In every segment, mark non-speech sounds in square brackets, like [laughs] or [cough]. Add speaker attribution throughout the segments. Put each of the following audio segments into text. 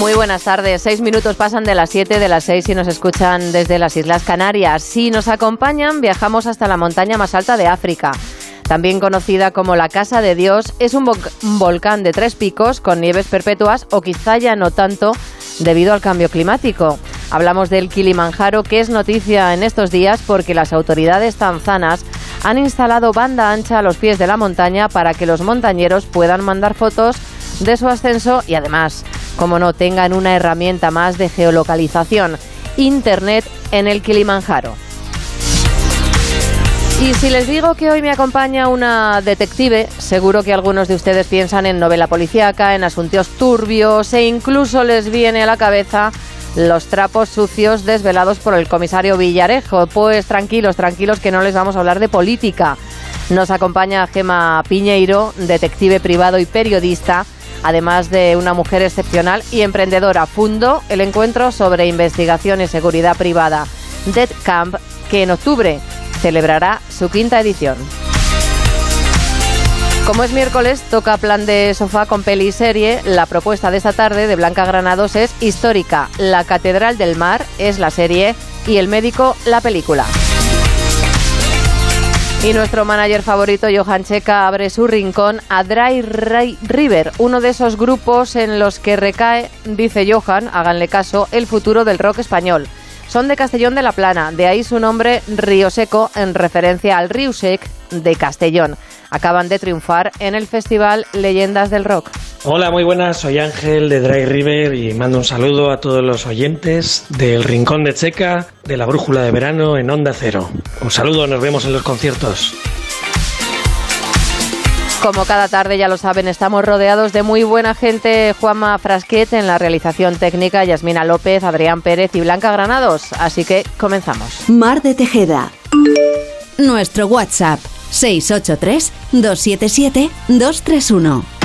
Speaker 1: Muy buenas tardes. Seis minutos pasan de las siete de las seis y nos escuchan desde las Islas Canarias. Si nos acompañan, viajamos hasta la montaña más alta de África. También conocida como la Casa de Dios, es un, un volcán de tres picos con nieves perpetuas o quizá ya no tanto debido al cambio climático. Hablamos del Kilimanjaro, que es noticia en estos días porque las autoridades tanzanas han instalado banda ancha a los pies de la montaña para que los montañeros puedan mandar fotos de su ascenso y además, como no, tengan una herramienta más de geolocalización, Internet en el Kilimanjaro. Y si les digo que hoy me acompaña una detective, seguro que algunos de ustedes piensan en novela policíaca, en asuntos turbios e incluso les viene a la cabeza los trapos sucios desvelados por el comisario Villarejo. Pues tranquilos, tranquilos que no les vamos a hablar de política. Nos acompaña Gema Piñeiro, detective privado y periodista, además de una mujer excepcional y emprendedora. Fundó el encuentro sobre investigación y seguridad privada, Dead Camp, que en octubre celebrará su quinta edición. Como es miércoles, toca plan de sofá con peli y serie. La propuesta de esta tarde de Blanca Granados es histórica. La Catedral del Mar es la serie y El Médico la película. Y nuestro manager favorito, Johan Checa, abre su rincón a Dry River, uno de esos grupos en los que recae, dice Johan, háganle caso, el futuro del rock español. Son de Castellón de la Plana, de ahí su nombre Río Seco, en referencia al Río Sec de Castellón. Acaban de triunfar en el festival Leyendas del Rock.
Speaker 2: Hola, muy buenas, soy Ángel de Dry River y mando un saludo a todos los oyentes del Rincón de Checa, de la Brújula de Verano en Onda Cero. Un saludo, nos vemos en los conciertos.
Speaker 1: Como cada tarde, ya lo saben, estamos rodeados de muy buena gente. Juanma Frasquet en la realización técnica, Yasmina López, Adrián Pérez y Blanca Granados. Así que comenzamos.
Speaker 3: Mar de Tejeda. Nuestro WhatsApp 683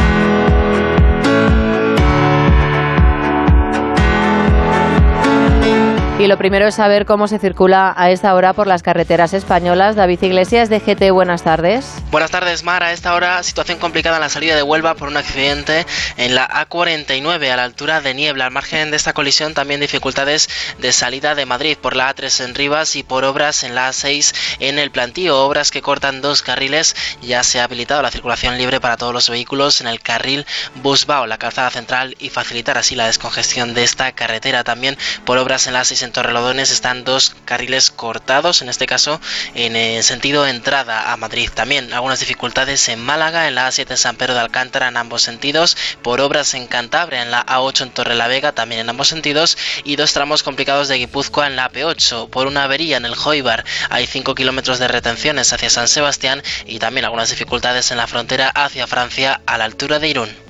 Speaker 1: Y lo primero es saber cómo se circula a esta hora por las carreteras españolas. David Iglesias de GT, buenas tardes.
Speaker 4: Buenas tardes, Mar. A esta hora, situación complicada en la salida de Huelva por un accidente en la A49 a la altura de Niebla. Al margen de esta colisión, también dificultades de salida de Madrid por la A3 en Rivas y por obras en la A6 en el plantío. Obras que cortan dos carriles. Ya se ha habilitado la circulación libre para todos los vehículos en el carril Busbao, la calzada central, y facilitar así la descongestión de esta carretera. También por obras en la A6 en Torrelodones están dos carriles cortados, en este caso en el sentido entrada a Madrid. También algunas dificultades en Málaga, en la A7 en San Pedro de Alcántara en ambos sentidos, por obras en Cantabria, en la A8 en Torrelavega también en ambos sentidos y dos tramos complicados de Guipúzcoa en la P8. Por una avería en el Joibar hay 5 kilómetros de retenciones hacia San Sebastián y también algunas dificultades en la frontera hacia Francia a la altura de Irún.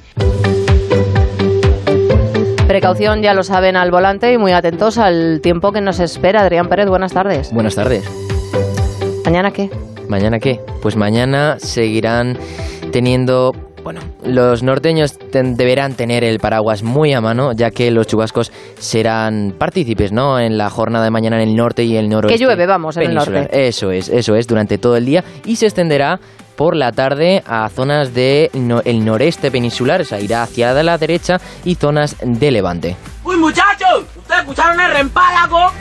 Speaker 1: Precaución, ya lo saben, al volante y muy atentos al tiempo que nos espera. Adrián Pérez, buenas tardes.
Speaker 5: Buenas tardes.
Speaker 1: ¿Mañana qué?
Speaker 5: ¿Mañana qué? Pues mañana seguirán teniendo bueno, los norteños deberán tener el paraguas muy a mano, ya que los chubascos serán partícipes, ¿no? En la jornada de mañana en el norte y el noroeste.
Speaker 1: Que llueve, vamos, en el norte.
Speaker 5: Eso es, eso es, durante todo el día y se extenderá por la tarde a zonas del el noreste peninsular, o sea, irá hacia la derecha y zonas de levante.
Speaker 6: ¡Uy, muchachos! ¿Ustedes escucharon el rempálago?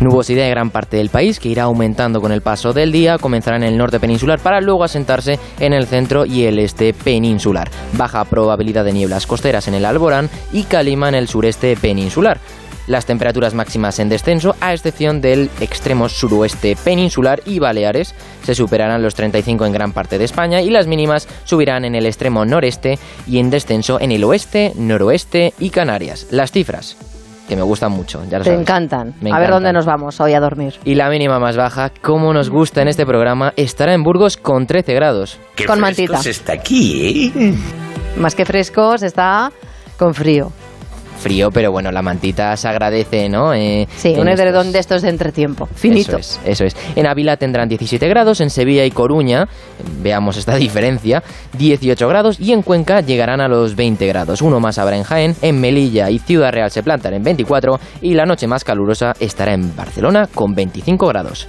Speaker 5: Nubosidad de gran parte del país que irá aumentando con el paso del día, comenzará en el norte peninsular para luego asentarse en el centro y el este peninsular. Baja probabilidad de nieblas costeras en el Alborán y calima en el sureste peninsular. Las temperaturas máximas en descenso, a excepción del extremo suroeste peninsular y Baleares, se superarán los 35 en gran parte de España y las mínimas subirán en el extremo noreste y en descenso en el oeste, noroeste y Canarias. Las cifras que me gustan mucho. Ya lo
Speaker 1: Te
Speaker 5: sabes.
Speaker 1: encantan.
Speaker 5: Me
Speaker 1: A ver dónde nos vamos hoy a dormir.
Speaker 5: Y la mínima más baja, como nos gusta en este programa, estará en Burgos con 13 grados.
Speaker 7: Qué
Speaker 1: Con mantita.
Speaker 7: está aquí, ¿eh?
Speaker 1: Más que frescos, está con frío.
Speaker 5: Frío, pero bueno, la mantita se agradece, ¿no? Eh,
Speaker 1: sí, un edredón de estos de entretiempo, finito.
Speaker 5: Eso es, eso es. En Ávila tendrán 17 grados, en Sevilla y Coruña, veamos esta [laughs] diferencia, 18 grados y en Cuenca llegarán a los 20 grados. Uno más habrá en Jaén, en Melilla y Ciudad Real se plantan en 24 y la noche más calurosa estará en Barcelona con 25 grados.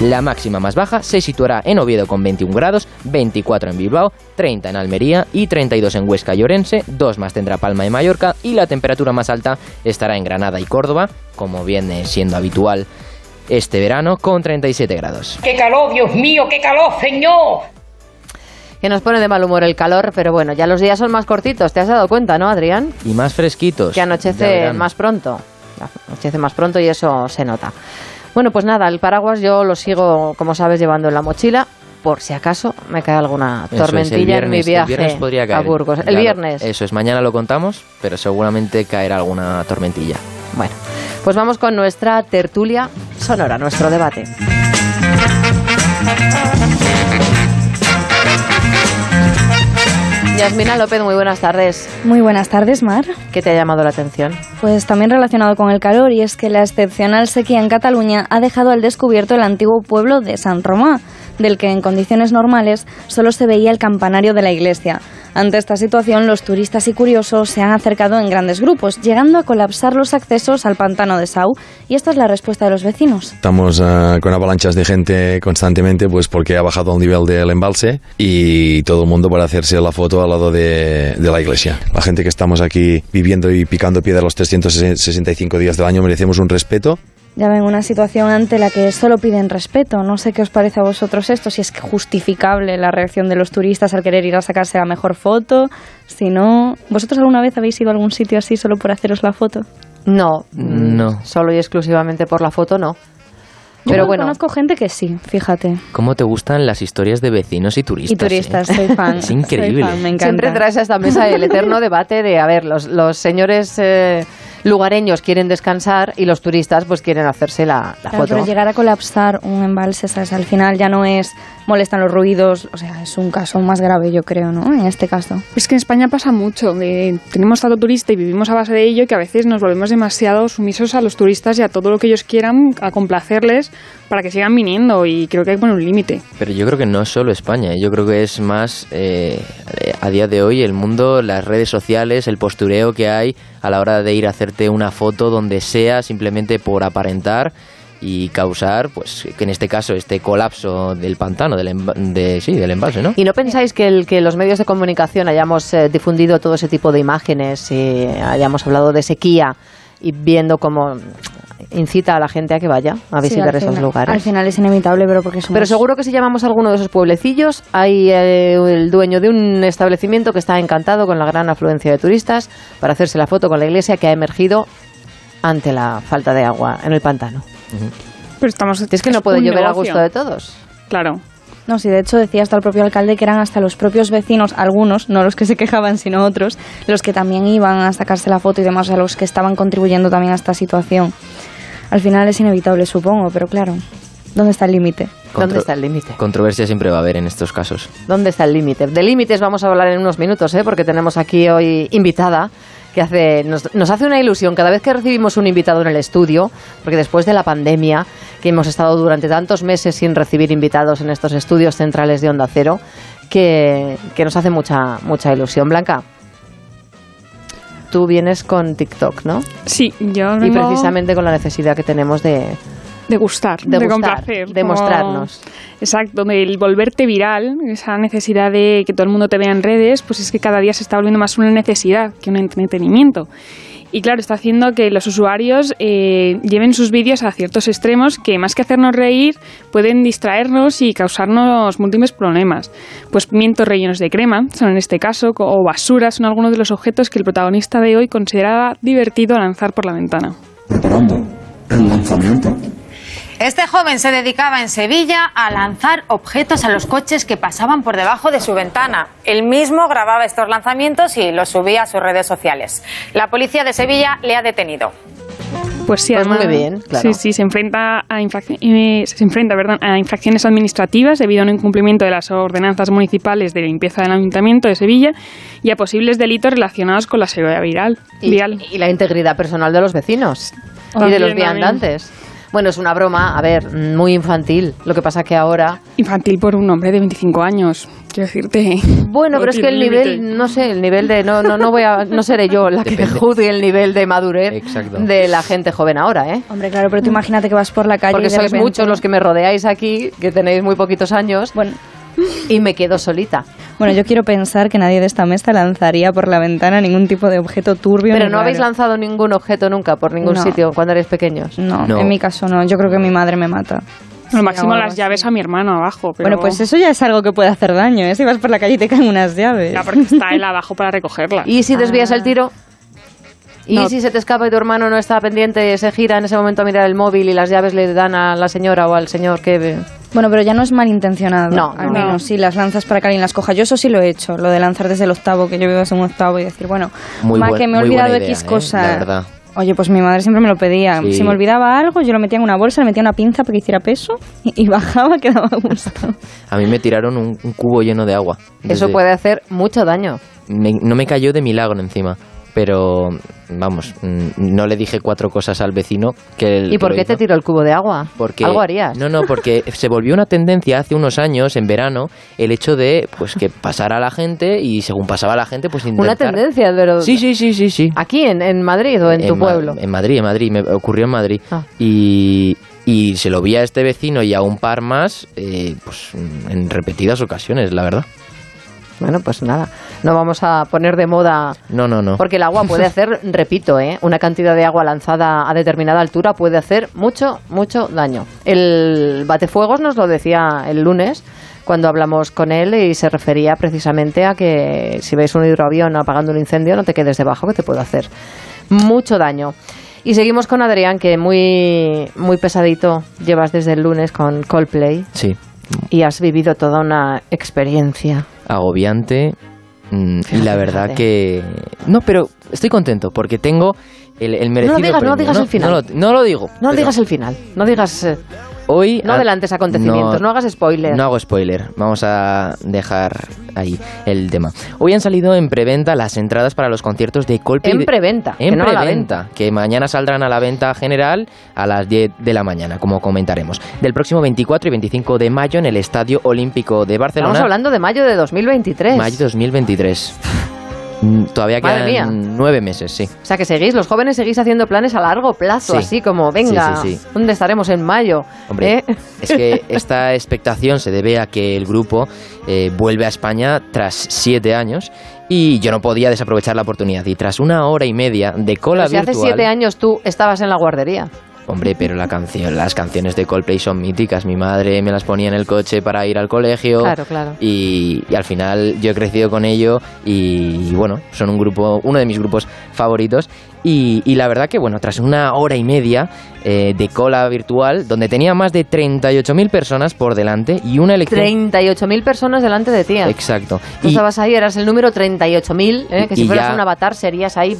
Speaker 5: La máxima más baja se situará en Oviedo con 21 grados, 24 en Bilbao, 30 en Almería y 32 en Huesca y Orense, 2 más tendrá Palma y Mallorca y la temperatura más alta estará en Granada y Córdoba, como viene siendo habitual este verano, con 37 grados.
Speaker 6: ¡Qué calor, Dios mío, qué calor, señor!
Speaker 1: Que nos pone de mal humor el calor, pero bueno, ya los días son más cortitos, ¿te has dado cuenta, no, Adrián?
Speaker 5: Y más fresquitos.
Speaker 1: Que anochece más pronto. Anochece más pronto y eso se nota. Bueno, pues nada, el paraguas yo lo sigo, como sabes, llevando en la mochila por si acaso me cae alguna tormentilla en mi viaje a Burgos. El viernes.
Speaker 5: Eso es, mañana lo contamos, pero seguramente caerá alguna tormentilla.
Speaker 1: Bueno, pues vamos con nuestra tertulia sonora, nuestro debate. Yasmina López, muy buenas tardes.
Speaker 7: Muy buenas tardes, Mar.
Speaker 1: ¿Qué te ha llamado la atención?
Speaker 7: Pues también relacionado con el calor, y es que la excepcional sequía en Cataluña ha dejado al descubierto el antiguo pueblo de San Román, del que en condiciones normales solo se veía el campanario de la iglesia. Ante esta situación, los turistas y curiosos se han acercado en grandes grupos, llegando a colapsar los accesos al pantano de Sau. Y esta es la respuesta de los vecinos.
Speaker 8: Estamos uh, con avalanchas de gente constantemente, pues porque ha bajado el nivel del embalse y todo el mundo para hacerse la foto al lado de, de la iglesia. La gente que estamos aquí viviendo y picando piedra los 365 días del año merecemos un respeto
Speaker 7: ya ven, una situación ante la que solo piden respeto. No sé qué os parece a vosotros esto, si es justificable la reacción de los turistas al querer ir a sacarse la mejor foto, si no... ¿Vosotros alguna vez habéis ido a algún sitio así solo por haceros la foto?
Speaker 1: No, no. Solo y exclusivamente por la foto, no.
Speaker 7: Pero bueno, conozco gente que sí, fíjate.
Speaker 5: ¿Cómo te gustan las historias de vecinos y turistas?
Speaker 7: Y turistas,
Speaker 5: eh?
Speaker 7: soy fan. [laughs]
Speaker 5: Es increíble.
Speaker 7: me encanta.
Speaker 1: Siempre traes a esta mesa el eterno debate de, a ver, los, los señores... Eh, lugareños quieren descansar y los turistas pues quieren hacerse la, foto.
Speaker 7: Pero llegar a colapsar un embalse, ¿sabes? al final ya no es molestan los ruidos, o sea, es un caso más grave yo creo, ¿no? En este caso.
Speaker 9: Es que en España pasa mucho, tenemos tanto turista y vivimos a base de ello que a veces nos volvemos demasiado sumisos a los turistas y a todo lo que ellos quieran, a complacerles para que sigan viniendo y creo que hay que poner un límite.
Speaker 5: Pero yo creo que no es solo España, yo creo que es más eh, a día de hoy el mundo, las redes sociales, el postureo que hay a la hora de ir a hacerte una foto donde sea simplemente por aparentar y causar, pues, que en este caso este colapso del pantano, del, de, sí, del embalse, ¿no?
Speaker 1: ¿Y no pensáis que, el, que los medios de comunicación hayamos eh, difundido todo ese tipo de imágenes y hayamos hablado de sequía y viendo cómo incita a la gente a que vaya a visitar esos lugares.
Speaker 7: Al final es inevitable, pero porque
Speaker 1: Pero seguro que si llamamos a alguno de esos pueblecillos, hay eh, el dueño de un establecimiento que está encantado con la gran afluencia de turistas para hacerse la foto con la iglesia que ha emergido ante la falta de agua en el pantano.
Speaker 9: Pero estamos,
Speaker 1: es que no puede llover a gusto de todos.
Speaker 9: Claro.
Speaker 7: No, sí, de hecho decía hasta el propio alcalde que eran hasta los propios vecinos, algunos, no los que se quejaban, sino otros, los que también iban a sacarse la foto y demás, a los que estaban contribuyendo también a esta situación. Al final es inevitable, supongo, pero claro, ¿dónde está el límite?
Speaker 1: ¿Dónde está el límite?
Speaker 5: Controversia siempre va a haber en estos casos.
Speaker 1: ¿Dónde está el límite? De límites vamos a hablar en unos minutos, ¿eh? porque tenemos aquí hoy invitada que hace, nos, nos, hace una ilusión cada vez que recibimos un invitado en el estudio, porque después de la pandemia, que hemos estado durante tantos meses sin recibir invitados en estos estudios centrales de Onda Cero, que, que nos hace mucha, mucha ilusión. Blanca, tú vienes con TikTok, ¿no?
Speaker 9: Sí, yo
Speaker 1: Y precisamente con la necesidad que tenemos de,
Speaker 9: de gustar, de,
Speaker 1: de
Speaker 9: complacer,
Speaker 1: de mostrarnos.
Speaker 9: Exacto, el volverte viral, esa necesidad de que todo el mundo te vea en redes, pues es que cada día se está volviendo más una necesidad que un entretenimiento. Y claro, está haciendo que los usuarios eh, lleven sus vídeos a ciertos extremos que más que hacernos reír pueden distraernos y causarnos múltiples problemas. Pues pimientos rellenos de crema son en este caso, o basura son algunos de los objetos que el protagonista de hoy consideraba divertido lanzar por la ventana.
Speaker 10: Preparando el lanzamiento.
Speaker 11: Este joven se dedicaba en Sevilla a lanzar objetos a los coches que pasaban por debajo de su ventana. Él mismo grababa estos lanzamientos y los subía a sus redes sociales. La policía de Sevilla le ha detenido.
Speaker 9: Pues sí,
Speaker 1: Pues muy
Speaker 9: además-
Speaker 1: bien, claro.
Speaker 9: Sí, sí, se enfrenta a eh, se enfrenta, perdón, a infracciones administrativas debido a un incumplimiento de las ordenanzas municipales de limpieza del Ayuntamiento de Sevilla y a posibles delitos relacionados con la seguridad viral.
Speaker 1: Y,
Speaker 9: vial.
Speaker 1: y la integridad personal de los vecinos y de los
Speaker 9: también.
Speaker 1: viandantes. Bueno, es una broma, a ver, muy infantil. Lo que pasa que ahora...
Speaker 9: Infantil por un hombre de 25 años, quiero decirte.
Speaker 1: Bueno, pero es que el nivel, no sé, el nivel de... No, no, no, voy a, no seré yo la que
Speaker 5: Depende.
Speaker 1: juzgue el nivel de madurez
Speaker 5: Exacto.
Speaker 1: de la gente joven ahora, ¿eh?
Speaker 7: Hombre, claro, pero tú imagínate que vas por la calle
Speaker 1: Porque
Speaker 7: y de
Speaker 1: sois
Speaker 7: repente-
Speaker 1: muchos los que me rodeáis aquí, que tenéis muy poquitos años,
Speaker 7: Bueno,
Speaker 1: y me quedo solita.
Speaker 7: Bueno, yo quiero pensar que nadie de esta mesa lanzaría por la ventana ningún tipo de objeto turbio.
Speaker 1: Pero no habéis lanzado ningún objeto nunca por ningún
Speaker 7: No.
Speaker 1: sitio cuando erais pequeños.
Speaker 7: No,
Speaker 5: No.
Speaker 7: en mi caso no. Yo creo que mi madre me mata.
Speaker 9: Lo máximo las llaves a mi hermano abajo. Pero...
Speaker 7: Bueno, pues eso ya es algo que puede hacer daño, ¿eh? Si vas por la calle y te caen unas llaves.
Speaker 9: Ya, porque está él [laughs] abajo para recogerla.
Speaker 1: ¿Y si desvías
Speaker 7: Ah.
Speaker 1: el tiro? ¿Y
Speaker 9: No.
Speaker 1: si se te escapa y tu hermano no está pendiente, se gira en ese momento a mirar el móvil y las llaves le dan a la señora o al señor que...
Speaker 7: Bueno, pero ya no es malintencionado.
Speaker 1: No,
Speaker 7: al
Speaker 1: no.
Speaker 7: menos si las lanzas para que alguien las coja. Yo eso sí lo he hecho, lo de lanzar desde el octavo, que yo vivo en un octavo y decir, bueno,
Speaker 5: Muy
Speaker 7: ma,
Speaker 5: buen-
Speaker 7: que me he olvidado
Speaker 5: idea,
Speaker 7: X
Speaker 5: ¿eh?
Speaker 7: cosa.
Speaker 5: La verdad.
Speaker 7: Oye, pues mi madre siempre me lo pedía.
Speaker 5: Sí.
Speaker 7: Si me olvidaba algo, yo lo metía en una bolsa, le metía una pinza para que hiciera peso y, y bajaba, [laughs] quedaba a gusto.
Speaker 5: A mí me tiraron un, un cubo lleno de agua.
Speaker 1: Eso
Speaker 5: Desde-
Speaker 1: puede hacer mucho daño.
Speaker 5: me- no me cayó de milagro encima. Pero, vamos, mm, no le dije cuatro cosas al vecino que el-
Speaker 1: ¿Y por qué te tiró el cubo de agua?
Speaker 5: Porque,
Speaker 1: Algo harías.
Speaker 5: No, no, porque [laughs] se volvió una tendencia hace unos años, en verano, el hecho de pues que pasara la gente y según pasaba la gente, pues intentar...
Speaker 1: Una tendencia, pero...
Speaker 5: Sí, sí, sí, sí, sí.
Speaker 1: ¿Aquí, en, en Madrid o en, tu
Speaker 5: Ma-
Speaker 1: pueblo?
Speaker 5: En Madrid, en Madrid, me ocurrió en Madrid.
Speaker 1: Ah.
Speaker 5: Y, y se lo vi a este vecino y a un par más, eh, pues en repetidas ocasiones, la verdad.
Speaker 1: Bueno, pues nada, no vamos a poner de moda...
Speaker 5: No, no, no.
Speaker 1: Porque el agua puede [laughs] hacer, repito, ¿eh? una cantidad de agua lanzada a determinada altura puede hacer mucho, mucho daño. El batefuegos nos lo decía el lunes cuando hablamos con él y se refería precisamente a que si ves un hidroavión apagando un incendio no te quedes debajo que te puede hacer mucho daño. Y seguimos con Adrián que muy, muy pesadito llevas desde el lunes con Coldplay
Speaker 5: Sí.
Speaker 1: Y has vivido toda una experiencia.
Speaker 5: agobiante mm, y la verdad
Speaker 1: fíjate.
Speaker 5: que no pero estoy contento porque tengo el, el merecido
Speaker 1: digas, no
Speaker 5: premio.
Speaker 1: digas el final.
Speaker 5: no lo, no lo digo
Speaker 1: No
Speaker 5: pero
Speaker 1: digas el final, no digas... eh,
Speaker 5: hoy
Speaker 1: No adelantes acontecimientos, no hagas spoiler.
Speaker 5: no hago spoiler vamos a dejar ahí el tema hoy han salido en preventa las entradas para los conciertos de Coldplay
Speaker 1: En preventa,
Speaker 5: en
Speaker 1: que no a la
Speaker 5: preventa, que mañana saldrán a la venta general a las 10 de la mañana, como comentaremos. Del próximo 24 y 25 de mayo en el Estadio Olímpico de Barcelona.
Speaker 1: Estamos hablando de mayo de 2023.
Speaker 5: Mayo 2023. Mm, Todavía
Speaker 1: Madre mía.
Speaker 5: quedan nueve meses, sí.
Speaker 1: O sea que seguís, los jóvenes seguís haciendo planes a largo plazo,
Speaker 5: Sí.
Speaker 1: así como, venga,
Speaker 5: Sí, sí, sí.
Speaker 1: ¿dónde estaremos en mayo?
Speaker 5: Hombre,
Speaker 1: ¿Eh?
Speaker 5: es que [laughs] esta expectación se debe a que el grupo eh, vuelve a España tras siete años y yo no podía desaprovechar la oportunidad. Y tras una hora y media de cola
Speaker 1: Pero si hace
Speaker 5: virtual...
Speaker 1: siete años tú estabas en la guardería.
Speaker 5: Hombre, pero la canción, las canciones de Coldplay son míticas. Mi madre me las ponía en el coche para ir al colegio.
Speaker 1: Claro, claro.
Speaker 5: Y, y al final yo he crecido con ello y, y bueno, son un grupo, uno de mis grupos favoritos. Y, y la verdad que bueno, tras una hora y media eh, de cola virtual, donde tenía más de 38.000 personas por delante y una elección...
Speaker 1: 38.000 personas delante de ti.
Speaker 5: Exacto.
Speaker 1: Tú
Speaker 5: Y
Speaker 1: estabas ahí, eras el número 38.000, ¿eh? que si
Speaker 5: Y
Speaker 1: fueras
Speaker 5: ya-
Speaker 1: un avatar serías ahí.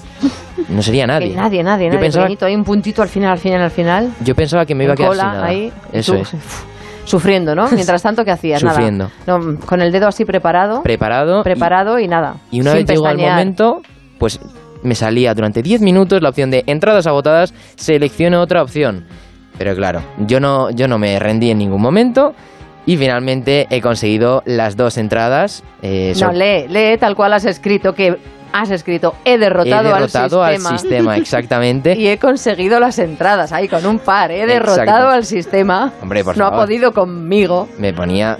Speaker 5: no sería nadie.
Speaker 1: que nadie, nadie,
Speaker 5: Yo
Speaker 1: nadie.
Speaker 5: pensaba,
Speaker 1: pequeñito, ahí un puntito al final, al final, al final.
Speaker 5: yo pensaba que me iba a
Speaker 1: en
Speaker 5: quedar
Speaker 1: cola,
Speaker 5: sin nada.
Speaker 1: ahí.
Speaker 5: Eso
Speaker 1: tú,
Speaker 5: es.
Speaker 1: uf, Sufriendo, ¿no? Mientras tanto, ¿qué hacías?
Speaker 5: Sufriendo.
Speaker 1: Nada. No, con el dedo así preparado.
Speaker 5: Preparado. y-
Speaker 1: preparado y, nada.
Speaker 5: Y una
Speaker 1: sin
Speaker 5: vez llegó al
Speaker 1: pestañear.
Speaker 5: momento, pues me salía durante 10 minutos la opción de entradas agotadas, selecciono otra opción. Pero claro, yo no, yo no me rendí en ningún momento y finalmente he conseguido las dos entradas. eh,
Speaker 1: No, lee, lee tal cual has escrito que has escrito he
Speaker 5: he
Speaker 1: derrotado,
Speaker 5: derrotado
Speaker 1: al
Speaker 5: al
Speaker 1: sistema.
Speaker 5: exactamente. [laughs]
Speaker 1: Y he conseguido las entradas ahí con un par. He derrotado
Speaker 5: Exacto.
Speaker 1: al sistema.
Speaker 5: Hombre, por
Speaker 1: no
Speaker 5: favor.
Speaker 1: ha podido conmigo.
Speaker 5: Me ponía,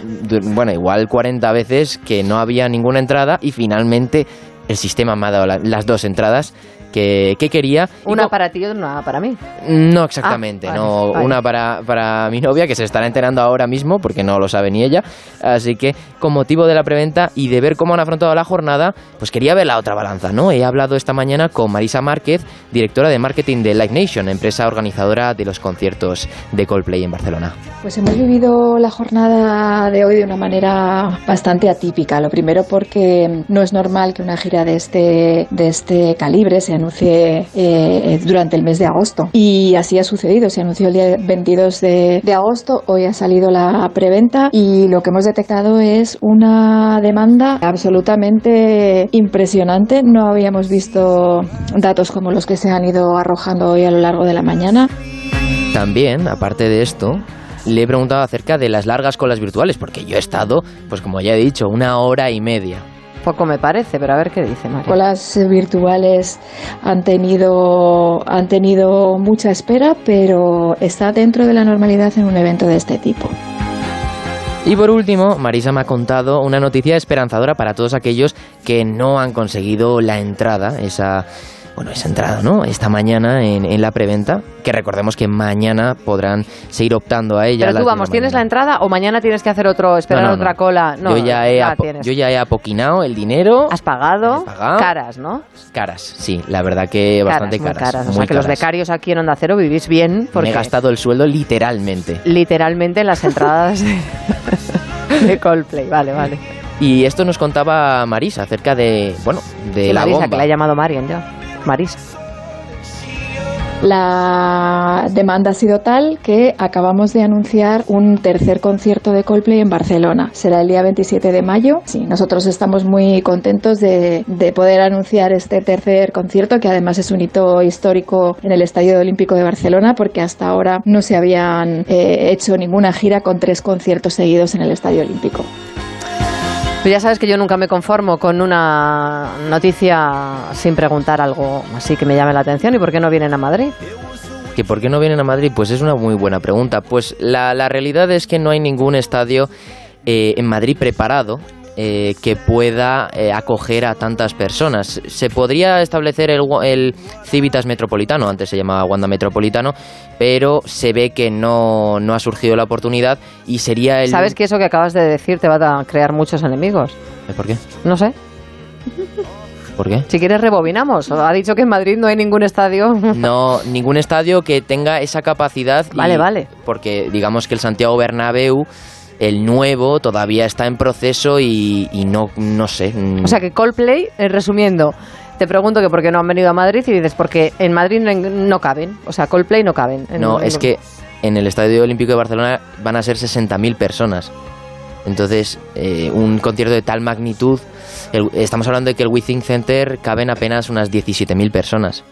Speaker 5: bueno, igual 40 veces que no había ninguna entrada y finalmente el sistema me ha dado la- las dos entradas que, que quería.
Speaker 1: Una para ti y una para mí.
Speaker 5: No exactamente,
Speaker 1: Ah, vale,
Speaker 5: no
Speaker 1: vale.
Speaker 5: una para, para mi novia que se estará enterando ahora mismo porque no lo sabe ni ella. Así que con motivo de la preventa y de ver cómo han afrontado la jornada, pues quería ver la otra balanza, ¿no? He hablado esta mañana con Marisa Márquez, directora de marketing de Live Nation, empresa organizadora de los conciertos de Coldplay en Barcelona.
Speaker 12: Pues hemos vivido la jornada de hoy de una manera bastante atípica. Lo primero porque no es normal que una gira de este, de este calibre se anuncie eh, durante el mes de agosto. Y así ha sucedido. Se anunció el día 22 de, de agosto, hoy ha salido la preventa y lo que hemos detectado es una demanda absolutamente impresionante. No habíamos visto datos como los que se han ido arrojando hoy a lo largo de la mañana.
Speaker 5: También, aparte de esto, le he preguntado acerca de las largas colas virtuales, porque yo he estado, pues como ya he dicho, una hora y media.
Speaker 1: Poco me parece, pero a ver qué dice María.
Speaker 12: Colas virtuales han tenido, han tenido mucha espera, pero está dentro de la normalidad en un evento de este tipo.
Speaker 5: Y por último, Marisa me ha contado una noticia esperanzadora para todos aquellos que no han conseguido la entrada, esa bueno, esa entrada, ¿no? Esta mañana en, en, la preventa, que recordemos que mañana podrán seguir optando a ella.
Speaker 1: Pero tú, vamos, ¿tienes la entrada o mañana tienes que hacer otro, esperar
Speaker 5: no, no,
Speaker 1: otra
Speaker 5: no.
Speaker 1: cola? No,
Speaker 5: yo, ya he
Speaker 1: ya
Speaker 5: apo-
Speaker 1: tienes.
Speaker 5: yo ya he apoquinado el dinero.
Speaker 1: ¿Has pagado? Caras, ¿no?
Speaker 5: Caras, sí, la verdad que bastante
Speaker 1: muy
Speaker 5: caras.
Speaker 1: caras. O sea, que los
Speaker 5: caras.
Speaker 1: becarios aquí en Onda Cero vivís bien
Speaker 5: Me
Speaker 1: porque
Speaker 5: he gastado el sueldo literalmente.
Speaker 1: literalmente en las [laughs] entradas de, Coldplay. Vale, vale.
Speaker 5: Y esto nos contaba Marisa acerca de, bueno, de
Speaker 1: Sí,
Speaker 5: la
Speaker 1: Marisa,
Speaker 5: bomba.
Speaker 1: que la he llamado Marian ya. Marisa.
Speaker 12: La demanda ha sido tal que acabamos de anunciar un tercer concierto de Coldplay en Barcelona. Será el día 27 de mayo. Sí, nosotros estamos muy contentos de, de poder anunciar este tercer concierto, que además es un hito histórico en el Estadio Olímpico de Barcelona, porque hasta ahora no se habían eh, hecho ninguna gira con tres conciertos seguidos en el Estadio Olímpico.
Speaker 1: Pero ya sabes que yo nunca me conformo con una noticia sin preguntar algo así que me llame la atención. ¿Y por qué no vienen a Madrid?
Speaker 5: ¿Que por qué no vienen a Madrid? Pues es una muy buena pregunta. Pues la, la realidad es que no hay ningún estadio eh, en Madrid preparado eh, que pueda eh, acoger a tantas personas. Se podría establecer el, el Civitas Metropolitano, antes se llamaba Wanda Metropolitano, pero se ve que no, no ha surgido la oportunidad y sería el...
Speaker 1: ¿Sabes que eso que acabas de decir te va a crear muchos enemigos?
Speaker 5: ¿Por qué?
Speaker 1: No sé.
Speaker 5: ¿Por qué?
Speaker 1: Si quieres rebobinamos. Ha dicho que en Madrid no hay ningún estadio.
Speaker 5: No, ningún estadio que tenga esa capacidad. y-
Speaker 1: Vale, vale.
Speaker 5: Porque digamos que el Santiago Bernabéu, el nuevo, todavía está en proceso y, y no, no sé. mm,
Speaker 1: O sea que Coldplay, eh, resumiendo, te pregunto que por qué no han venido a Madrid y dices porque en Madrid no, no caben. O sea, Coldplay no caben. en
Speaker 5: no, es que en el Estadio Olímpico de Barcelona van a ser 60.000 personas. Entonces, eh, un concierto de tal magnitud, el- estamos hablando de que el WeThink Center caben apenas unas 17.000 personas.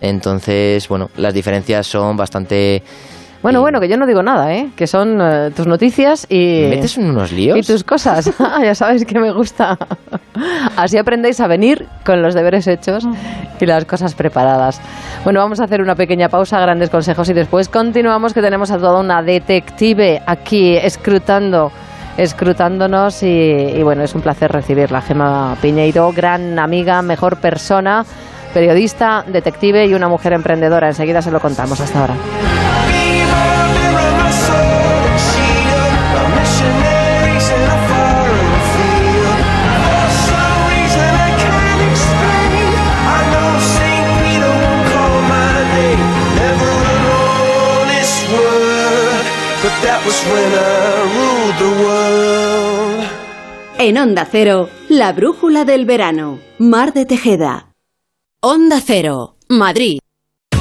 Speaker 5: Entonces, bueno, las diferencias son bastante...
Speaker 1: Bueno, bueno, que yo no digo nada, ¿eh? Que son eh, tus noticias y...
Speaker 5: ¿Me metes en unos líos?
Speaker 1: Y tus cosas. [laughs] ya sabes que me gusta. Así aprendéis a venir con los deberes hechos y las cosas preparadas. Bueno, vamos a hacer una pequeña pausa, grandes consejos y después continuamos que tenemos a toda una detective aquí escrutando escrutándonos y, y bueno, es un placer recibirla. Gema Piñeiro, gran amiga, mejor persona, periodista, detective y una mujer emprendedora. Enseguida se lo contamos. Hasta ahora.
Speaker 3: En Onda Cero, la brújula del verano. Mar de Tejeda. Onda Cero, Madrid.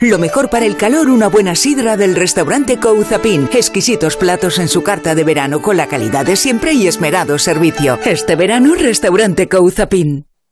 Speaker 13: Lo mejor para el calor, una buena sidra del restaurante Couzapin. Exquisitos platos en su carta de verano con la calidad de siempre y esmerado servicio. Este verano, restaurante Couzapin.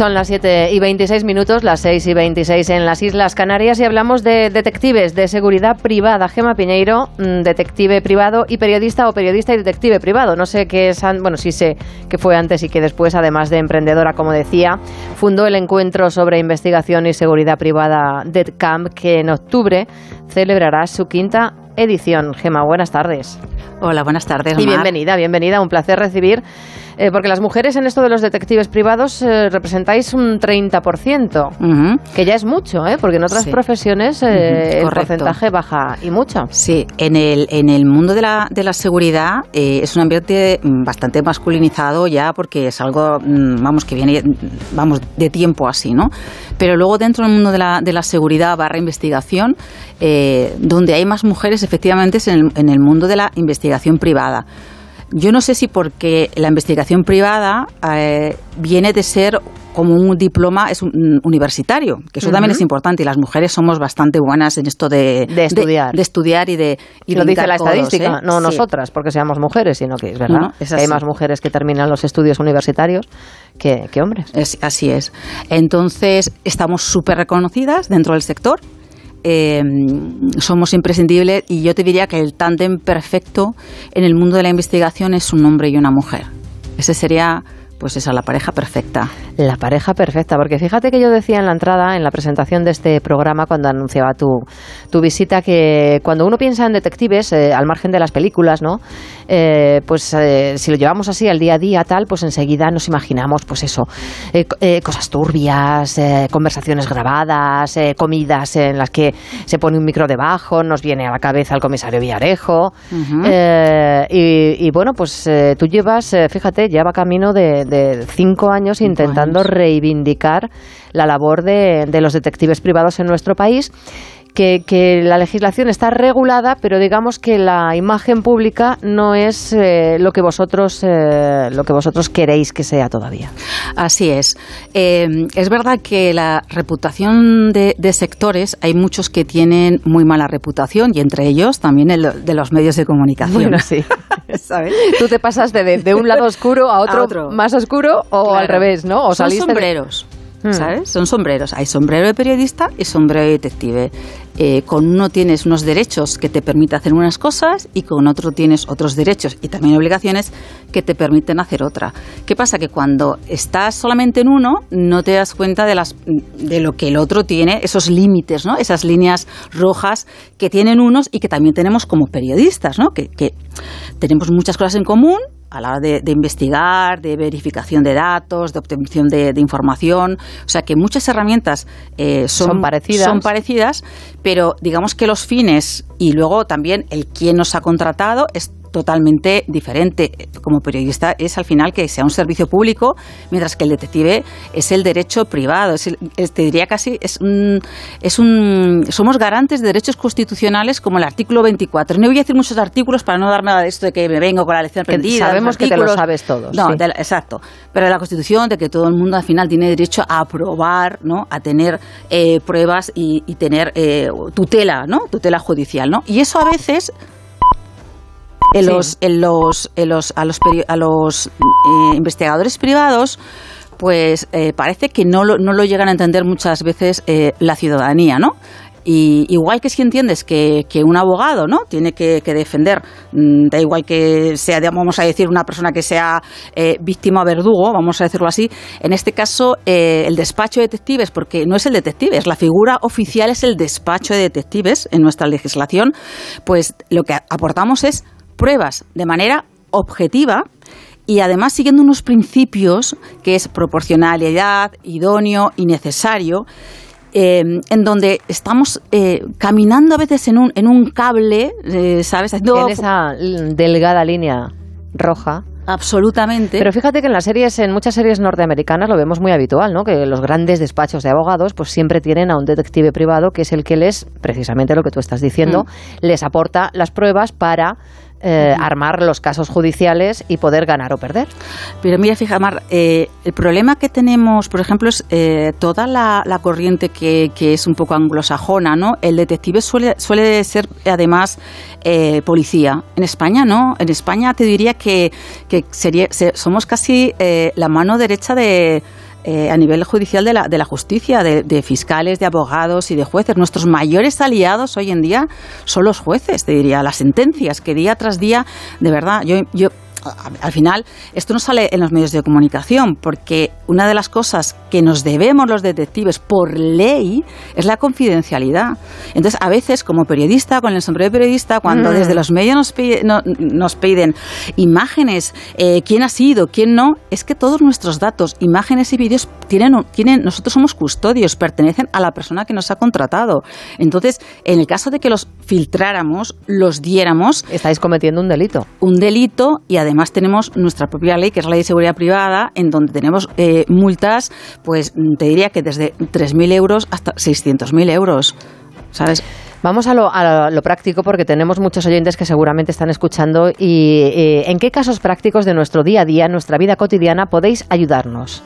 Speaker 1: Son las 7 y 26 minutos, las 6 y 26 en las Islas Canarias y hablamos de detectives de seguridad privada. Gema Piñeiro, mm, detective privado y periodista o periodista y detective privado. No sé qué es, bueno, sí sé que fue antes y que después, además de emprendedora, como decía, fundó el encuentro sobre investigación y seguridad privada DEDCAMP que en octubre celebrará su quinta edición. Gema, buenas tardes.
Speaker 14: Hola, buenas tardes.
Speaker 1: Y bienvenida, bienvenida, un placer recibir, eh, porque las mujeres en esto de los detectives privados eh, representáis un 30%, que ya es mucho, ¿eh? porque en otras
Speaker 14: Sí.
Speaker 1: profesiones eh,
Speaker 14: Ujú,
Speaker 1: el porcentaje baja y mucho.
Speaker 14: Sí, en el, en el mundo de la, de la seguridad eh, es un ambiente bastante masculinizado ya porque es algo, mm, vamos, que viene, mm, vamos, de tiempo así, ¿no? Pero luego dentro del mundo de la, de la seguridad barra investigación, eh, donde hay más mujeres efectivamente es en el, en el mundo de la investigación privada. Yo no sé si porque la investigación privada eh, viene de ser como un diploma es un- universitario, que eso también es importante y las mujeres somos bastante buenas en esto de,
Speaker 1: De estudiar.
Speaker 14: de, estudiar y de y
Speaker 1: Y lo dice la
Speaker 14: codos,
Speaker 1: estadística,
Speaker 14: ¿eh?
Speaker 1: no
Speaker 14: Sí.
Speaker 1: nosotras, porque seamos mujeres, sino que es verdad.
Speaker 14: No, es
Speaker 1: hay más mujeres que terminan los estudios universitarios que, que hombres.
Speaker 14: Es- así es. Entonces, estamos súper reconocidas dentro del sector. Eh, somos imprescindibles y yo te diría que el tándem perfecto en el mundo de la investigación es un hombre y una mujer. Ese sería, pues esa, la pareja perfecta.
Speaker 1: La pareja perfecta, porque fíjate que yo decía en la entrada, en la presentación de este programa, cuando anunciaba tu, tu visita, que cuando uno piensa en detectives, eh, al margen de las películas, ¿no? Eh, pues eh, si lo llevamos así al día a día, tal, pues enseguida nos imaginamos, pues eso, eh, eh, cosas turbias, eh, conversaciones grabadas, eh, comidas en las que se pone un micro debajo, nos viene a la cabeza el comisario Villarejo. Eh, y, y bueno, pues eh, tú llevas, eh, fíjate, lleva camino de, de cinco años intentando reivindicar la labor de, de los detectives privados en nuestro país. Que, que la legislación está regulada, pero digamos que la imagen pública no es eh, lo que vosotros eh, lo que vosotros queréis que sea todavía.
Speaker 14: Así es. Eh, es verdad que la reputación de, de sectores, hay muchos que tienen muy mala reputación y entre ellos también el de los medios de comunicación.
Speaker 1: Bueno, [laughs] sí.
Speaker 14: ¿Sabes?
Speaker 1: Tú te pasaste de, de un lado oscuro a otro,
Speaker 14: A otro.
Speaker 1: más oscuro o
Speaker 14: Claro.
Speaker 1: al revés, ¿no? O
Speaker 14: Son
Speaker 1: saliste de- Hmm.
Speaker 14: ¿Sabes? Son sombreros. Hay sombrero de periodista y sombrero de detective. Eh, con uno tienes unos derechos que te permiten hacer unas cosas y con otro tienes otros derechos y también obligaciones que te permiten hacer otra. ¿Qué pasa? Que cuando estás solamente en uno no te das cuenta de, las, de lo que el otro tiene, esos límites, ¿no? esas líneas rojas que tienen unos y que también tenemos como periodistas, ¿no? que, que tenemos muchas cosas en común a la hora de, de investigar, de verificación de datos, de obtención de, de información. O sea que muchas herramientas eh, son,
Speaker 1: Son parecidas.
Speaker 14: son parecidas, pero digamos que los fines y luego también el quién nos ha contratado es totalmente diferente. Como periodista es al final que sea un servicio público, mientras que el detective es el derecho privado. Es te diría casi, es un, es un, somos garantes de derechos constitucionales como el artículo 24. No voy a decir muchos artículos para no darme de esto de que me vengo con la lección prendida.
Speaker 1: Sabemos que te lo sabes todos.
Speaker 14: No, exacto. Pero la Constitución de que todo el mundo al final tiene derecho a aprobar, ¿no? a tener eh, pruebas y, tener eh, tutela, ¿no? tutela judicial. ¿no? Y eso a veces en los, en los, en los, a los, a los eh, investigadores privados pues eh, parece que no lo, no lo llegan a entender muchas veces eh, la ciudadanía, ¿no? Y igual que si entiendes que, que un abogado no tiene que, defender, mm, da igual que sea, vamos a decir, una persona que sea víctima o verdugo, vamos a decirlo así, en este caso el despacho de detectives, porque no es el detective, es la figura oficial, es el despacho de detectives en nuestra legislación, pues lo que aportamos es pruebas de manera objetiva y además siguiendo unos principios que es proporcionalidad, idóneo y necesario, eh, en donde estamos eh, caminando a veces en un, en un cable, eh, ¿sabes?
Speaker 1: en esa delgada línea roja.
Speaker 14: Absolutamente.
Speaker 1: Pero fíjate que en las series, en muchas series norteamericanas lo vemos muy habitual, ¿no? Que los grandes despachos de abogados, pues siempre tienen a un detective privado que es el que les, precisamente lo que tú estás diciendo, mm. les aporta las pruebas para eh, armar los casos judiciales y poder ganar o perder.
Speaker 14: Pero mira, fija, Mar, eh, el problema que tenemos, por ejemplo, es eh, toda la, corriente que, es un poco anglosajona, ¿no? El detective suele, suele ser, además, policía. En España, ¿no? En España te diría que, que sería, somos casi la mano derecha de eh, a nivel judicial de la, de la justicia, de, fiscales, de abogados y de jueces. Nuestros mayores aliados hoy en día son los jueces, te diría, las sentencias que día tras día, de verdad, yo, yo al final, esto no sale en los medios de comunicación, porque una de las cosas que nos debemos los detectives por ley es la confidencialidad. Entonces, a veces, como periodista, con el sombrero de periodista, cuando mm. desde los medios nos, nos piden imágenes, eh, quién ha sido, quién no, es que todos nuestros datos, imágenes y vídeos, tienen, tienen, nosotros somos custodios, pertenecen a la persona que nos ha contratado. Entonces, en el caso de que los filtráramos, los diéramos.
Speaker 1: Estáis cometiendo un delito.
Speaker 14: Un delito y además además tenemos nuestra propia ley, que es la ley de seguridad privada, en donde tenemos eh, multas, pues te diría que desde 3.000 euros hasta 600.000 euros. ¿Sabes?
Speaker 1: Vamos a lo, a lo, práctico porque tenemos muchos oyentes que seguramente están escuchando y eh, ¿en qué casos prácticos de nuestro día a día, nuestra vida cotidiana, podéis ayudarnos?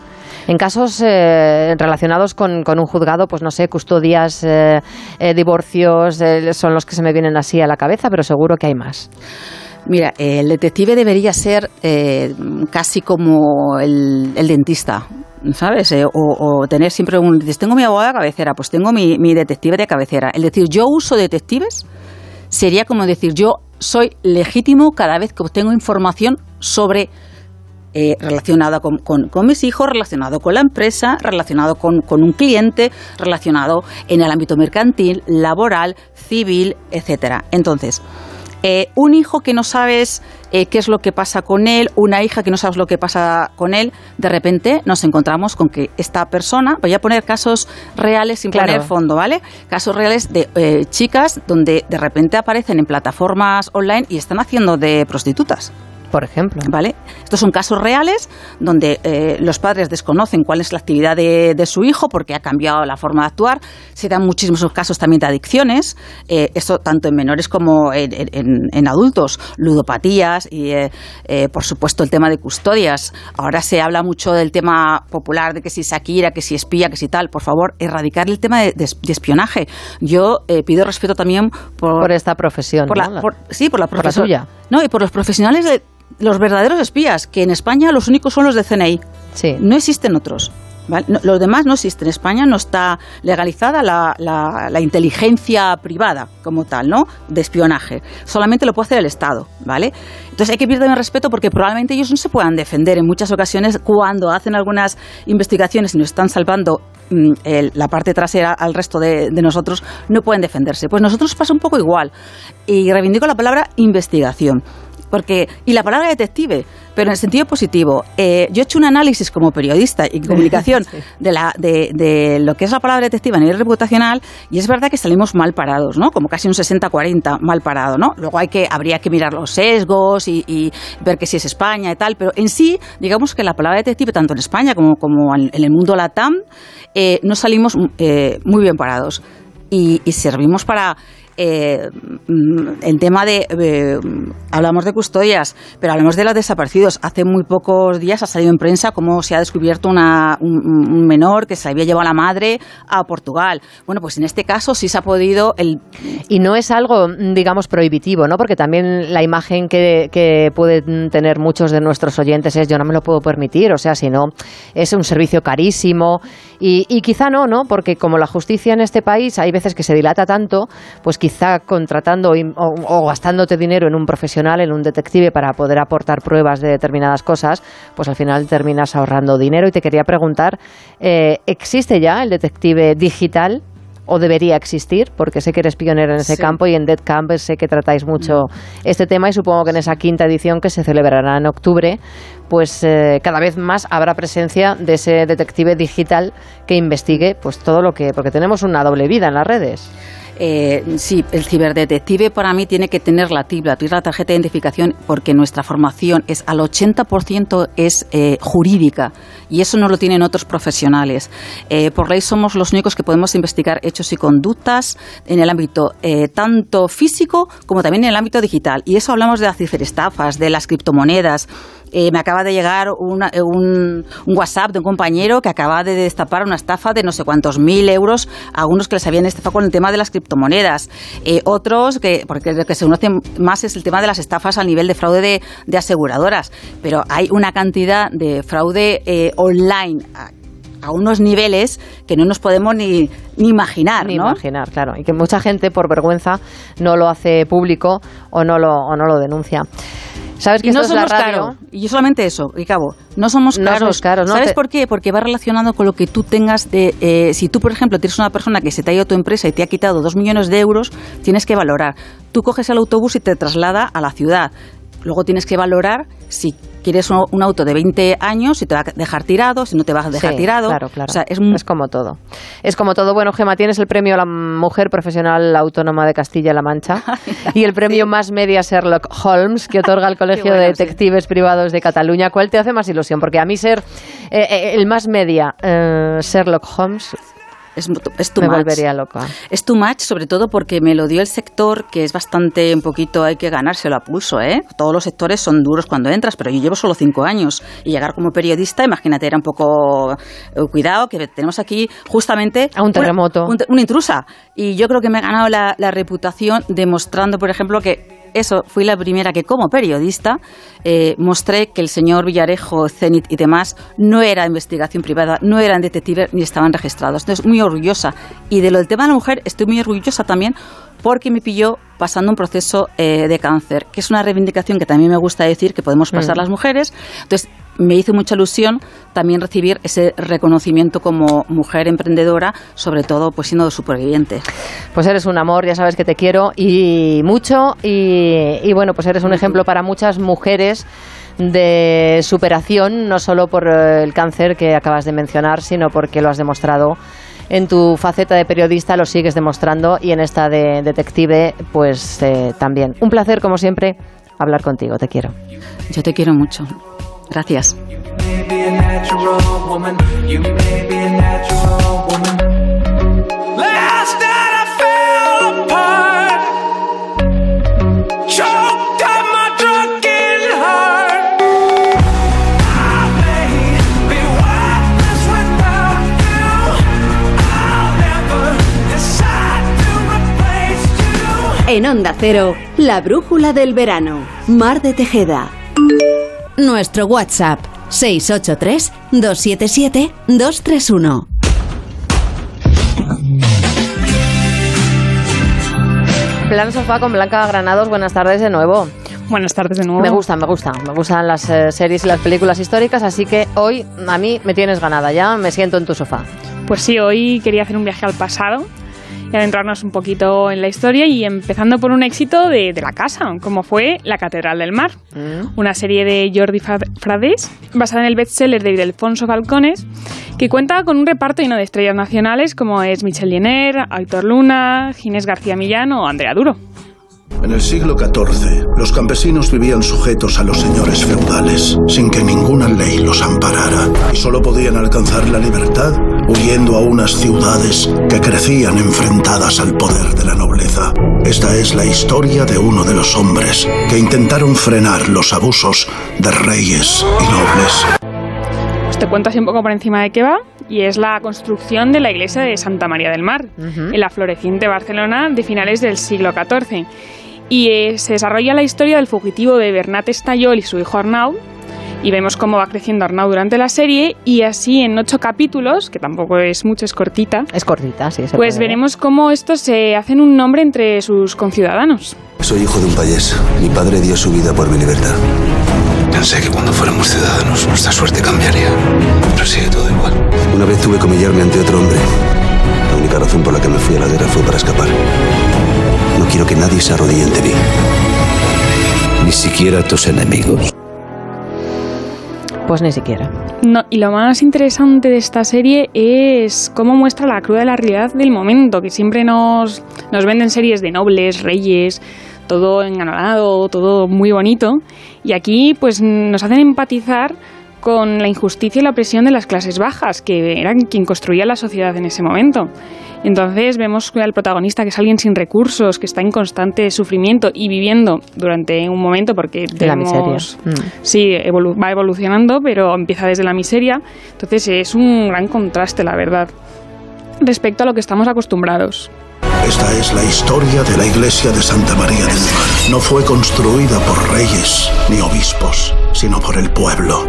Speaker 1: En casos eh, relacionados con, con, un juzgado, pues no sé, custodias, divorcios, son los que se me vienen así a la cabeza, pero seguro que hay más.
Speaker 14: Mira, el detective debería ser eh, casi como el, dentista, ¿sabes? Eh, o, tener siempre un... Tengo mi abogado de cabecera, pues tengo mi, detective de cabecera. El decir yo uso detectives sería como decir yo soy legítimo cada vez que obtengo información sobre eh, relacionada con, mis hijos, relacionado con la empresa, relacionado con, con, un cliente, relacionado en el ámbito mercantil, laboral, civil, etcétera. Entonces, eh, un hijo que no sabes eh, qué es lo que pasa con él, una hija que no sabes lo que pasa con él, de repente nos encontramos con que esta persona, voy a poner casos reales sin poner fondo, ¿vale? Casos reales de eh, chicas donde de repente aparecen en plataformas online y están haciendo de prostitutas
Speaker 1: por ejemplo.
Speaker 14: ¿Vale? Estos son casos reales donde eh, los padres desconocen cuál es la actividad de, su hijo porque ha cambiado la forma de actuar. Se dan muchísimos casos también de adicciones, eh, esto tanto en menores como en, adultos, ludopatías y, eh, por supuesto, el tema de custodias. Ahora se habla mucho del tema popular de que si Shakira, que si espía, que si tal. Por favor, erradicar el tema de, espionaje. Yo pido respeto también por,
Speaker 1: esta profesión.
Speaker 14: sí, por la profesión.
Speaker 1: suya.
Speaker 14: No, y por los profesionales de, los verdaderos espías, que en España los únicos son los de CNI.
Speaker 1: Sí.
Speaker 14: No existen otros. los demás no existen. En España no está legalizada la, la, inteligencia privada como tal, ¿no? De espionaje. Solamente lo puede hacer el Estado, ¿vale? Entonces hay que perder respeto porque probablemente ellos no se puedan defender en muchas ocasiones cuando hacen algunas investigaciones y nos están salvando mm, la parte trasera al resto de, de, nosotros, no pueden defenderse. Pues nosotros pasa un poco igual. Y reivindico la palabra investigación porque y la palabra detective, pero en el sentido positivo. Eh, yo he hecho un análisis como periodista y [laughs] comunicación de, la, de, de lo que es la palabra detective a nivel reputacional y es verdad que salimos mal parados, ¿no? Como casi un 60-40 mal parado, ¿no? Luego hay que, habría que mirar los sesgos y, y ver que si es España y tal, pero en sí, digamos que la palabra detective, tanto en España como, como en el mundo latam, eh, no salimos eh, muy bien parados. Y, y servimos para eh, mm, el tema de, eh, hablamos de custodias, pero hablamos de los desaparecidos. Hace muy pocos días ha salido en prensa cómo se ha descubierto una, un, un menor que se había llevado a la madre a Portugal. Bueno, pues en este caso sí se ha podido... El...
Speaker 1: Y no es algo, digamos, prohibitivo, ¿no? Porque también la imagen que, que pueden tener muchos de nuestros oyentes es yo no me lo puedo permitir, o sea, si no, es un servicio carísimo y, y quizá no, ¿no? Porque como la justicia en este país hay veces que se dilata tanto, pues quizá contratando o, gastándote dinero en un profesional, en un detective para poder aportar pruebas de determinadas cosas, pues al final terminas ahorrando dinero. Y te quería preguntar, eh, ¿existe ya el detective digital? O debería existir, porque sé que eres pionero en ese sí. campo y en Dead Camp sé que tratáis mucho mm. este tema y supongo que en esa quinta edición que se celebrará en octubre, pues eh, cada vez más habrá presencia de ese detective digital que investigue pues todo lo que, porque tenemos una doble vida en las redes.
Speaker 14: Eh, sí, el ciberdetective para mí tiene que tener la TIB, la tarjeta de identificación, porque nuestra formación es al 80% es eh, jurídica y eso no lo tienen otros profesionales. Eh, por ley somos los únicos que podemos investigar hechos y conductas en el ámbito eh, tanto físico como también en el ámbito digital. Y eso hablamos de las ciberestafas, de las criptomonedas, eh, me acaba de llegar una, un, un, WhatsApp de un compañero que acaba de destapar una estafa de no sé cuántos mil euros a unos que les habían estafado con el tema de las criptomonedas. Eh, otros, que, porque lo que se conoce más es el tema de las estafas a nivel de fraude de, de aseguradoras. Pero hay una cantidad de fraude eh, online a unos niveles que no nos podemos ni, ni imaginar.
Speaker 1: Ni
Speaker 14: ¿no?
Speaker 1: imaginar, claro. Y que mucha gente, por vergüenza, no lo hace público o no lo, o no lo denuncia. ¿Sabes que
Speaker 14: y no
Speaker 1: esto
Speaker 14: somos
Speaker 1: es la radio?
Speaker 14: caros. Y solamente eso, Ricabo. No somos
Speaker 1: No
Speaker 14: caros.
Speaker 1: somos caros, ¿no?
Speaker 14: ¿Sabes
Speaker 1: Te-
Speaker 14: por qué? Porque va relacionado con lo que tú tengas de... eh, si tú, por ejemplo, tienes una persona que se te ha ido a tu empresa y te ha quitado dos millones de euros, tienes que valorar. Tú coges el autobús y te traslada a la ciudad. Luego tienes que valorar si quieres un, auto de 20 años, si te va a dejar tirado, si no te va a dejar
Speaker 1: Sí,
Speaker 14: tirado.
Speaker 1: Claro, claro.
Speaker 14: O sea, es,
Speaker 1: como todo. Es como todo. Bueno, Gema, tienes el premio a la mujer profesional autónoma de Castilla-La Mancha [laughs] y el premio más media Sherlock Holmes que otorga el [laughs] Colegio
Speaker 14: bueno,
Speaker 1: de
Speaker 14: sí.
Speaker 1: Detectives Privados de Cataluña. ¿Cuál te hace más ilusión? Porque a mí ser eh, eh, el más media eh, Sherlock Holmes
Speaker 14: es, es too
Speaker 1: me
Speaker 14: much.
Speaker 1: volvería loca.
Speaker 14: Es too much, sobre todo porque me lo dio el sector, que es bastante, un poquito, hay que ganárselo a pulso, ¿eh? Todos los sectores son duros cuando entras, pero yo llevo solo cinco años. Y llegar como periodista, imagínate, era un poco, eh, cuidado, que tenemos aquí justamente...
Speaker 1: A un terremoto.
Speaker 14: Una, un te- una intrusa. Y yo creo que me he ganado la, la reputación demostrando, por ejemplo, que eso fui la primera que como periodista eh, mostré que el señor Villarejo, Zenit y demás no era investigación privada, no eran detectives ni estaban registrados. Entonces, muy orgullosa. Y de lo del tema de la mujer, estoy muy orgullosa también porque me pilló pasando un proceso eh, de cáncer, que es una reivindicación que también me gusta decir que podemos pasar
Speaker 1: Mm.
Speaker 14: las mujeres. Entonces, me hizo mucha ilusión también recibir ese reconocimiento como mujer emprendedora, sobre todo pues siendo superviviente.
Speaker 1: Pues eres un amor, ya sabes que te quiero y mucho y, y bueno, pues eres un ejemplo para muchas mujeres de superación, no solo por eh, el cáncer que acabas de mencionar, sino porque lo has demostrado en tu faceta de periodista, lo sigues demostrando y en esta de detective, pues eh, también. Un placer, como siempre, hablar contigo, te quiero.
Speaker 14: Yo te quiero mucho. Gracias.
Speaker 3: En Onda Cero, la brújula del verano. Mar de Tejeda. Nuestro WhatsApp 683-277-231.
Speaker 1: Plan Sofá con Blanca Granados, buenas tardes de nuevo.
Speaker 9: Buenas tardes de nuevo.
Speaker 1: Me gusta, me gusta, me gustan las eh, series y las películas históricas, así que hoy a mí me tienes ganada ya, me siento en tu sofá.
Speaker 9: Pues sí, hoy quería hacer un viaje al pasado y adentrarnos un poquito en la historia y empezando por un éxito de, de la casa, como fue La Catedral del Mar, una serie de Jordi Frades basada en el bestseller de Ildefonso Falcones, que cuenta con un reparto lleno de estrellas nacionales como es Michel Jenner, Aitor Luna, Ginés García Millán o Andrea Duro.
Speaker 15: En el siglo XIV, los campesinos vivían sujetos a los señores feudales, sin que ninguna ley los amparara, y solo podían alcanzar la libertad huyendo a unas ciudades que crecían enfrentadas al poder de la nobleza. Esta es la historia de uno de los hombres que intentaron frenar los abusos de reyes y nobles.
Speaker 9: Pues te cuento así un poco por encima de qué va, y es la construcción de la iglesia de Santa María del Mar, en la floreciente Barcelona de finales del siglo XIV. Y eh, se desarrolla la historia del fugitivo de Bernat Estallol y su hijo Arnau, y vemos cómo va creciendo Arnau durante la serie, y así en ocho capítulos, que tampoco es mucho, es cortita.
Speaker 1: Es cortita, sí. se
Speaker 9: Pues
Speaker 1: puede ver.
Speaker 9: veremos cómo estos se hacen un nombre entre sus conciudadanos.
Speaker 16: Soy hijo de un payés. Mi padre dio su vida por mi libertad. Pensé que cuando fuéramos ciudadanos nuestra suerte cambiaría. Pero sigue todo igual. Una vez tuve que humillarme ante otro hombre. La única razón por la que me fui a la guerra fue para escapar. No quiero que nadie se arrodille ante mí. Ni siquiera tus enemigos.
Speaker 1: Pues ni siquiera.
Speaker 9: No, y lo más interesante de esta serie es cómo muestra la cruda de la realidad del momento, que siempre nos, nos venden series de nobles, reyes, todo enganado, todo muy bonito. Y aquí pues nos hacen empatizar con la injusticia y la opresión de las clases bajas, que eran quien construía la sociedad en ese momento. Entonces vemos al protagonista que es alguien sin recursos, que está en constante sufrimiento y viviendo durante un momento porque
Speaker 1: De la miseria. Mm.
Speaker 9: Sí, evolu- va evolucionando, pero empieza desde la miseria. Entonces es un gran contraste, la verdad, respecto a lo que estamos acostumbrados.
Speaker 15: Esta es la historia de la iglesia de Santa María del Mar. No fue construida por reyes ni obispos, sino por el pueblo.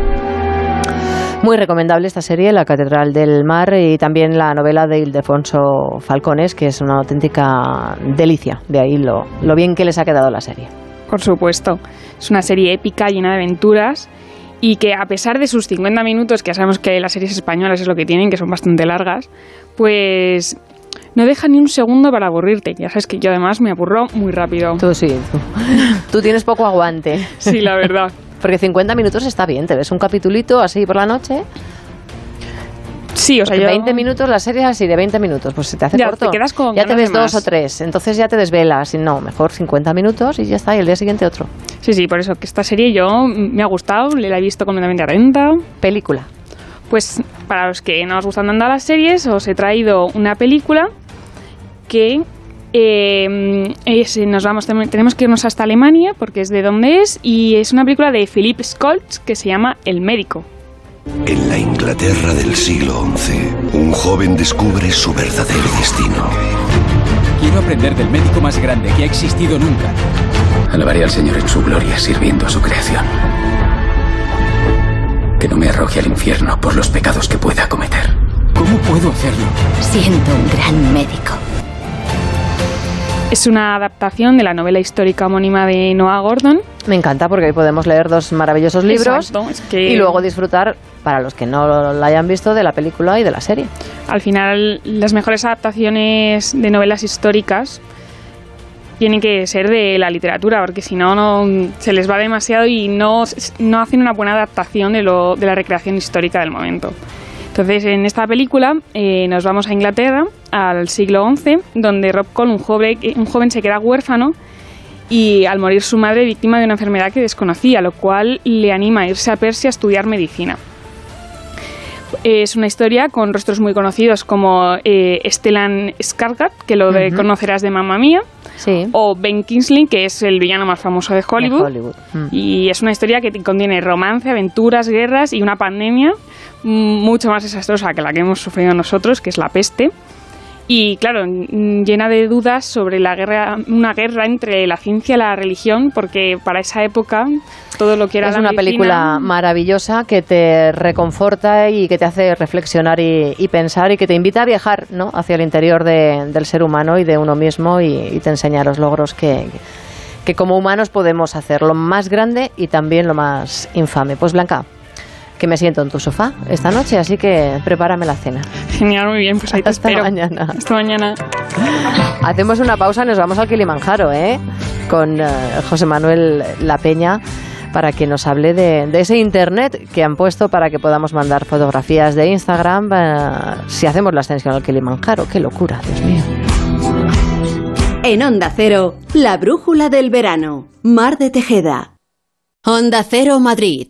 Speaker 1: Muy recomendable esta serie, La Catedral del Mar, y también la novela de Ildefonso Falcones, que es una auténtica delicia. De ahí lo, lo bien que les ha quedado la serie.
Speaker 9: Por supuesto, es una serie épica llena de aventuras y que a pesar de sus 50 minutos, que ya sabemos que las series españolas es lo que tienen, que son bastante largas, pues no deja ni un segundo para aburrirte. Ya sabes que yo además me aburro muy rápido.
Speaker 1: Tú sí, tú. [laughs] Tú tienes poco aguante.
Speaker 9: Sí, la verdad.
Speaker 1: Porque 50 minutos está bien, te ves un capitulito así por la noche.
Speaker 9: Sí, o sea, yo...
Speaker 1: 20 minutos, las series así de 20 minutos, pues se te hace
Speaker 9: Ya,
Speaker 1: corto.
Speaker 9: te quedas con
Speaker 1: ya te ves dos o tres, entonces ya te desvelas. Y no, mejor 50 minutos y ya está, y el día siguiente otro.
Speaker 9: Sí, sí, por eso que esta serie yo me ha gustado, le la he visto completamente atenta.
Speaker 1: Película.
Speaker 9: Pues para los que no os gustan tanto las series, os he traído una película que eh, es- nos vamos, tenemos que irnos hasta Alemania porque es de donde es y es una película de Philip Scholz que se llama El médico.
Speaker 16: En la Inglaterra del siglo XI, un joven descubre su verdadero destino.
Speaker 17: Quiero aprender del médico más grande que ha existido nunca.
Speaker 18: Alabaré al Señor en su gloria sirviendo a su creación. Que no me arroje al infierno por los pecados que pueda cometer.
Speaker 17: ¿Cómo puedo hacerlo?
Speaker 19: Siendo un gran médico.
Speaker 9: Es una adaptación de la novela histórica homónima de Noah Gordon.
Speaker 1: Me encanta porque ahí podemos leer dos maravillosos libros
Speaker 9: Exacto, es que-
Speaker 1: y luego disfrutar, para los que no la hayan visto, de la película y de la serie.
Speaker 9: Al final, las mejores adaptaciones de novelas históricas tienen que ser de la literatura, porque si no, no se les va demasiado y no, no hacen una buena adaptación de, lo, de la recreación histórica del momento. Entonces, en esta película eh, nos vamos a Inglaterra, al siglo XI, donde Rob Cole, un joven, un joven se queda huérfano y al morir su madre víctima de una enfermedad que desconocía, lo cual le anima a irse a Persia a estudiar medicina. Es una historia con rostros muy conocidos como eh, Stellan Skarsgård, que lo de- conocerás de Mamma Mía, o Ben Kingsley, que es el villano más famoso de Hollywood.
Speaker 1: Hollywood. Mm.
Speaker 9: Y es una historia que contiene romance, aventuras, guerras y una pandemia mm, mucho más desastrosa que la que hemos sufrido nosotros, que es la peste. Y claro, llena de dudas sobre la guerra, una guerra entre la ciencia y la religión, porque para esa época todo lo que era
Speaker 1: es
Speaker 9: la
Speaker 1: una
Speaker 9: medicina-
Speaker 1: película maravillosa que te reconforta y que te hace reflexionar y, y pensar y que te invita a viajar ¿no? hacia el interior de- del ser humano y de uno mismo y, y te enseña los logros que, que como humanos podemos hacer, lo más grande y también lo más infame. Pues Blanca, que me siento en tu sofá esta noche, así que prepárame la cena.
Speaker 9: Genial, muy bien, pues ahí te
Speaker 1: Hasta
Speaker 9: espero.
Speaker 1: mañana.
Speaker 9: Hasta mañana.
Speaker 1: Hacemos una pausa y nos vamos al Kilimanjaro, ¿eh? Con eh, José Manuel La Peña para que nos hable de, de ese internet que han puesto para que podamos mandar fotografías de Instagram eh, si hacemos la ascensión al Kilimanjaro. ¡Qué locura, Dios mío!
Speaker 3: En Onda Cero, la brújula del verano. Mar de Tejeda. Onda Cero Madrid,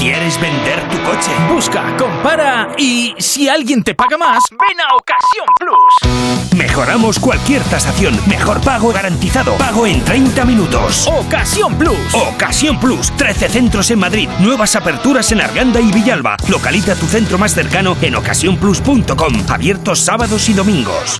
Speaker 20: ¿Quieres vender tu coche? Busca, compara y si alguien te paga más, ven a Ocasión Plus. Mejoramos cualquier tasación. Mejor pago garantizado. Pago en 30 minutos. Ocasión Plus. Ocasión Plus. 13 centros en Madrid. Nuevas aperturas en Arganda y Villalba. Localiza tu centro más cercano en ocasiónplus.com. Abiertos sábados y domingos.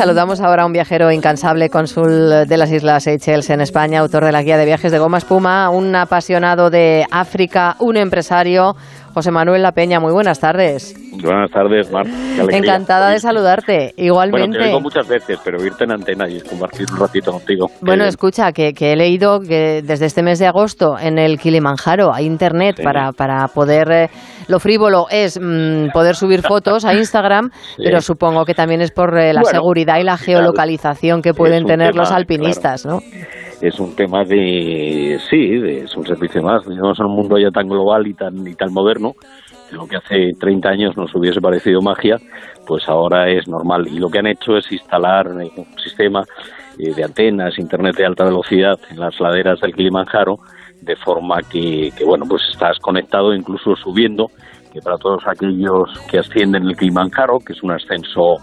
Speaker 1: Saludamos ahora a un viajero incansable, cónsul de las Islas Seychelles en España, autor de la guía de viajes de Goma Espuma, un apasionado de África, un empresario, José Manuel La Peña. Muy buenas tardes.
Speaker 21: Buenas tardes, Mar.
Speaker 1: Encantada de saludarte. Igualmente.
Speaker 21: Bueno, te oigo muchas veces, pero irte en antena y compartir un ratito contigo.
Speaker 1: Bueno, escucha, que, que he leído que desde este mes de agosto en el Kilimanjaro hay internet
Speaker 21: Sí.
Speaker 1: para, para poder... eh, lo frívolo es mm, poder subir fotos a Instagram,
Speaker 21: Sí.
Speaker 1: pero supongo que también es por eh, la
Speaker 21: Bueno,
Speaker 1: seguridad y la geolocalización que pueden tener
Speaker 21: tema,
Speaker 1: los alpinistas, ¿no?
Speaker 21: es un tema de sí de- es un servicio más vivimos en un mundo ya tan global y tan y tan moderno que lo que hace 30 años nos hubiese parecido magia pues ahora es normal y lo que han hecho es instalar un sistema eh, de antenas internet de alta velocidad en las laderas del Kilimanjaro de forma que, que, bueno pues estás conectado incluso subiendo que para todos aquellos que ascienden el Kilimanjaro que es un ascenso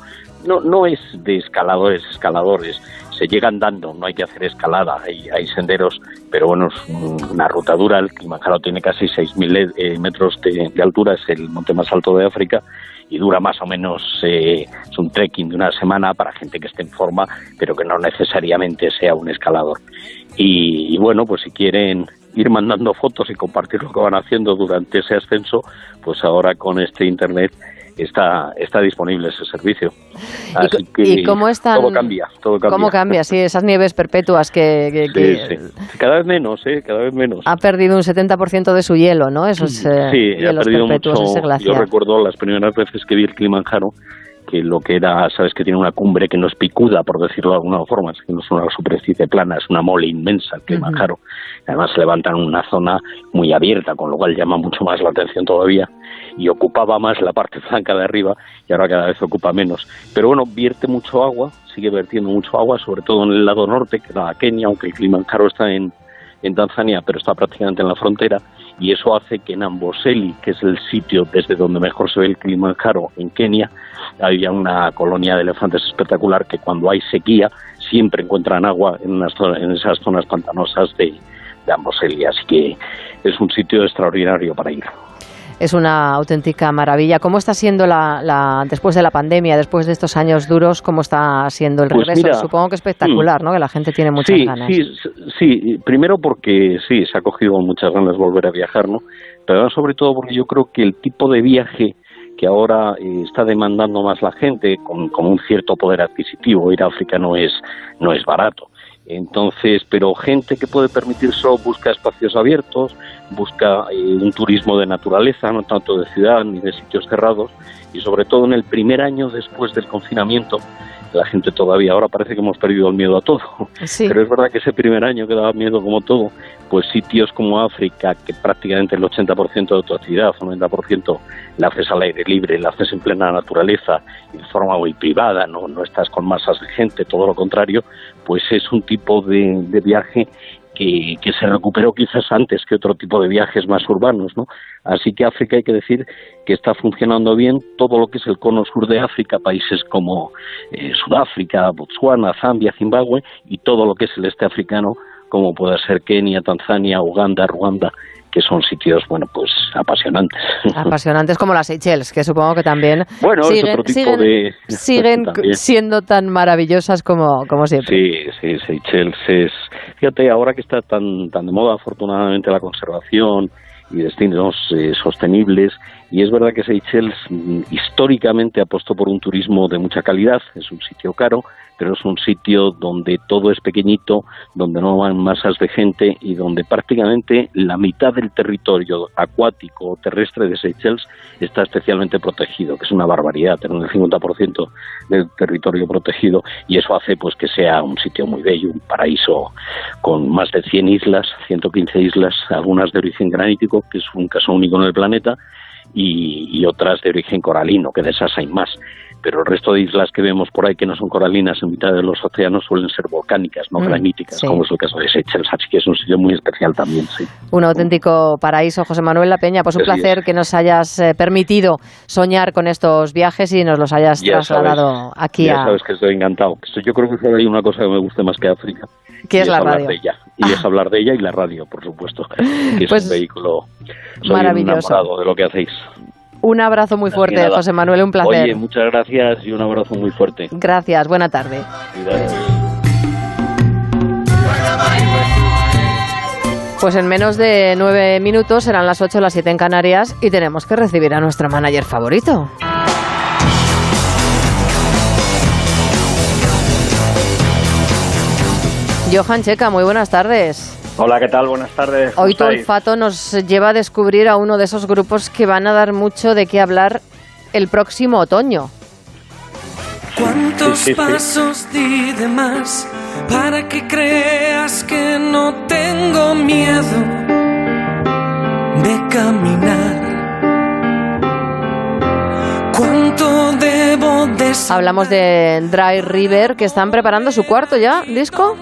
Speaker 21: no, no es de escaladores, escaladores, se llegan dando, no hay que hacer escalada, hay, senderos, pero bueno, es un- una ruta dura, el Kilimanjaro tiene casi 6.000 eh, metros de, de altura, es el monte más alto de África y dura más o menos, eh, es un trekking de una semana para gente que esté en forma, pero que no necesariamente sea un escalador. Y, y bueno, pues si quieren ir mandando fotos y compartir lo que van haciendo durante ese ascenso, pues ahora con este internet está, está disponible ese servicio. Así que
Speaker 1: y cómo están-
Speaker 21: todo cambia, todo cambia.
Speaker 1: ¿Cómo cambia? Sí, esas nieves perpetuas que, que-
Speaker 21: Sí,
Speaker 1: que
Speaker 21: sí. Cada vez menos, ¿eh? Cada vez menos.
Speaker 1: ha perdido un 70% de su hielo, ¿no? Esos eh,
Speaker 21: sí, ha perdido mucho. Yo recuerdo las primeras veces que vi el Kilimanjaro, que lo que era, sabes que tiene una cumbre que no es picuda, por decirlo de alguna forma, es que no es una superficie plana, es una mole inmensa el Kilimanjaro. Levanta en una zona muy abierta, con lo cual llama mucho más la atención todavía y ocupaba más la parte [laughs] blanca de arriba y ahora cada vez ocupa menos. Pero bueno, vierte mucho agua, sigue vertiendo mucho agua, sobre todo en el lado norte, que era Kenia, aunque el Kilimanjaro está en, en Tanzania, pero está prácticamente en la frontera, y eso hace que en Amboseli, que es el sitio desde donde mejor se ve el Kilimanjaro en Kenia, había una colonia de elefantes espectacular que cuando hay sequía siempre encuentran agua en, unas en esas zonas pantanosas de, de Amboselia. Así que es un sitio extraordinario para ir.
Speaker 1: Es una auténtica maravilla. ¿Cómo está siendo la, la- después de la pandemia, después de estos años duros, cómo está siendo el
Speaker 21: Pues
Speaker 1: regreso?
Speaker 21: mira,
Speaker 1: Supongo que espectacular, ¿no? Que la gente tiene muchas
Speaker 21: sí,
Speaker 1: ganas.
Speaker 21: Sí, primero porque sí, se ha cogido muchas ganas de volver a viajar, ¿no? Pero sobre todo porque yo creo que el tipo de viaje que ahora eh, está demandando más la gente con, con un cierto poder adquisitivo, ir a África no es, no es barato. Entonces, pero gente que puede permitirse busca espacios abiertos, busca eh, un turismo de naturaleza, no tanto de ciudad ni de sitios cerrados, y sobre todo en el primer año después del confinamiento, la gente todavía ahora parece que hemos perdido el miedo a todo. Pero es verdad que ese primer año que daba miedo como todo, pues sitios como África, que prácticamente el 80% de tu actividad, o 90%, la haces al aire libre, la haces en plena naturaleza, de forma muy privada, no, no estás con masas de gente, todo lo contrario, pues es un tipo de, de viaje que, que se recuperó quizás antes que otro tipo de viajes más urbanos, ¿no? Así que África hay que decir que está funcionando bien todo lo que es el cono sur de África, países como eh, Sudáfrica, Botswana, Zambia, Zimbabue y todo lo que es el este africano, como puede ser Kenia, Tanzania, Uganda, Ruanda, que son sitios, bueno, pues apasionantes. [laughs]
Speaker 1: Apasionantes como las Seychelles, que supongo que también
Speaker 21: Bueno,
Speaker 1: siguen,
Speaker 21: otro tipo
Speaker 1: siguen-
Speaker 21: de- [laughs]
Speaker 1: siguen [laughs] siendo tan maravillosas como, como siempre.
Speaker 21: Sí, sí, Seychelles es... Fíjate, ahora que está tan, tan de moda afortunadamente la conservación y destinos eh, sostenibles, y es verdad que Seychelles mm, históricamente apostó por un turismo de mucha calidad, es un sitio caro, pero es un sitio donde todo es pequeñito, donde no van masas de gente y donde prácticamente la mitad del territorio acuático o terrestre de Seychelles está especialmente protegido, que es una barbaridad tener el 50% del territorio protegido y eso hace pues que sea un sitio muy bello, un paraíso con más de 100 islas, 115 islas, algunas de origen granítico, que es un caso único en el planeta, y, y otras de origen coralino, que de esas hay más. Pero el resto de islas que vemos por ahí que no son coralinas en mitad de los océanos suelen ser volcánicas, no
Speaker 1: Mm,
Speaker 21: graníticas,
Speaker 1: sí.
Speaker 21: como es el caso de Seychelles, así que es un sitio muy especial también, sí.
Speaker 1: Un auténtico paraíso, José Manuel La Peña. Pues un
Speaker 21: es.
Speaker 1: placer que nos hayas eh, permitido soñar con estos viajes y nos los hayas
Speaker 21: Ya
Speaker 1: trasladado
Speaker 21: sabes,
Speaker 1: aquí
Speaker 21: ya
Speaker 1: a...
Speaker 21: sabes que estoy encantado. Yo creo que solo hay una cosa que me guste más que África.
Speaker 1: ¿Qué
Speaker 21: y
Speaker 1: es la
Speaker 21: hablar
Speaker 1: radio?
Speaker 21: de ella. Y es [laughs] hablar de ella y la radio, por supuesto. Que es
Speaker 1: Pues
Speaker 21: un vehículo. Soy
Speaker 1: maravilloso.
Speaker 21: enamorado de lo que hacéis.
Speaker 1: Un abrazo muy fuerte,
Speaker 21: nada.
Speaker 1: José Manuel, un placer.
Speaker 21: Oye, muchas gracias y un abrazo muy fuerte.
Speaker 1: Gracias, buena tarde. Pues en menos de nueve minutos serán las ocho, las siete en Canarias y tenemos que recibir a nuestro manager favorito. Johan Checa, muy buenas tardes.
Speaker 22: Hola, ¿qué tal? Buenas tardes. ¿cómo
Speaker 1: Hoy tu olfato nos lleva a descubrir a uno de esos grupos que van a dar mucho de qué hablar el próximo otoño.
Speaker 23: ¿Cuántos
Speaker 22: Sí, sí, sí.
Speaker 23: pasos di de más para que creas que no tengo miedo de caminar? ¿Cuánto debo de
Speaker 1: Hablamos de Dry River, que están preparando su cuarto ya, disco.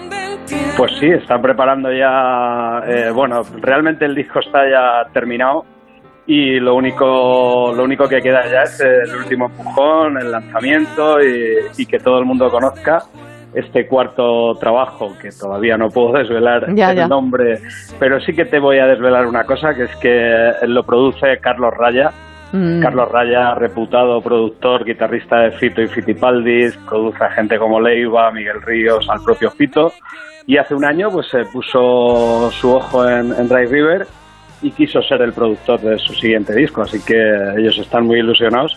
Speaker 22: Pues sí, están preparando ya. eh, bueno, realmente el disco está ya terminado y lo único, lo único que queda ya es el último empujón, el lanzamiento y, y que todo el mundo conozca este cuarto trabajo que todavía no puedo desvelar
Speaker 1: Ya,
Speaker 22: el
Speaker 1: ya.
Speaker 22: nombre, pero sí que te voy a desvelar una cosa que es que lo produce Carlos Raya.
Speaker 1: Mm.
Speaker 22: Carlos Raya, reputado productor, guitarrista de Fito y Fitipaldis, produce a gente como Leiva, Miguel Ríos, al propio Fito. Y hace un año pues se puso su ojo en, en River y quiso ser el productor de su siguiente disco. Así que ellos están muy ilusionados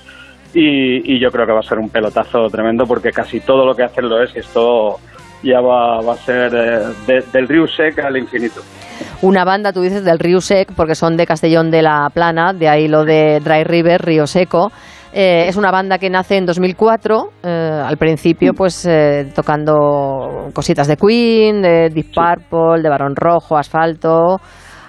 Speaker 22: y, yo creo que va a ser un pelotazo tremendo porque casi todo lo que hacen lo es y esto ya va, a ser eh, de- del Río Sec al infinito.
Speaker 1: Una banda, tú dices, del Río Sec, porque son de Castellón de la Plana, de ahí lo de Dry River, Río Seco. Eh, es una banda que nace en 2004, eh, al principio pues eh, tocando cositas de Queen, de Deep Purple, de Barón Rojo, Asfalto,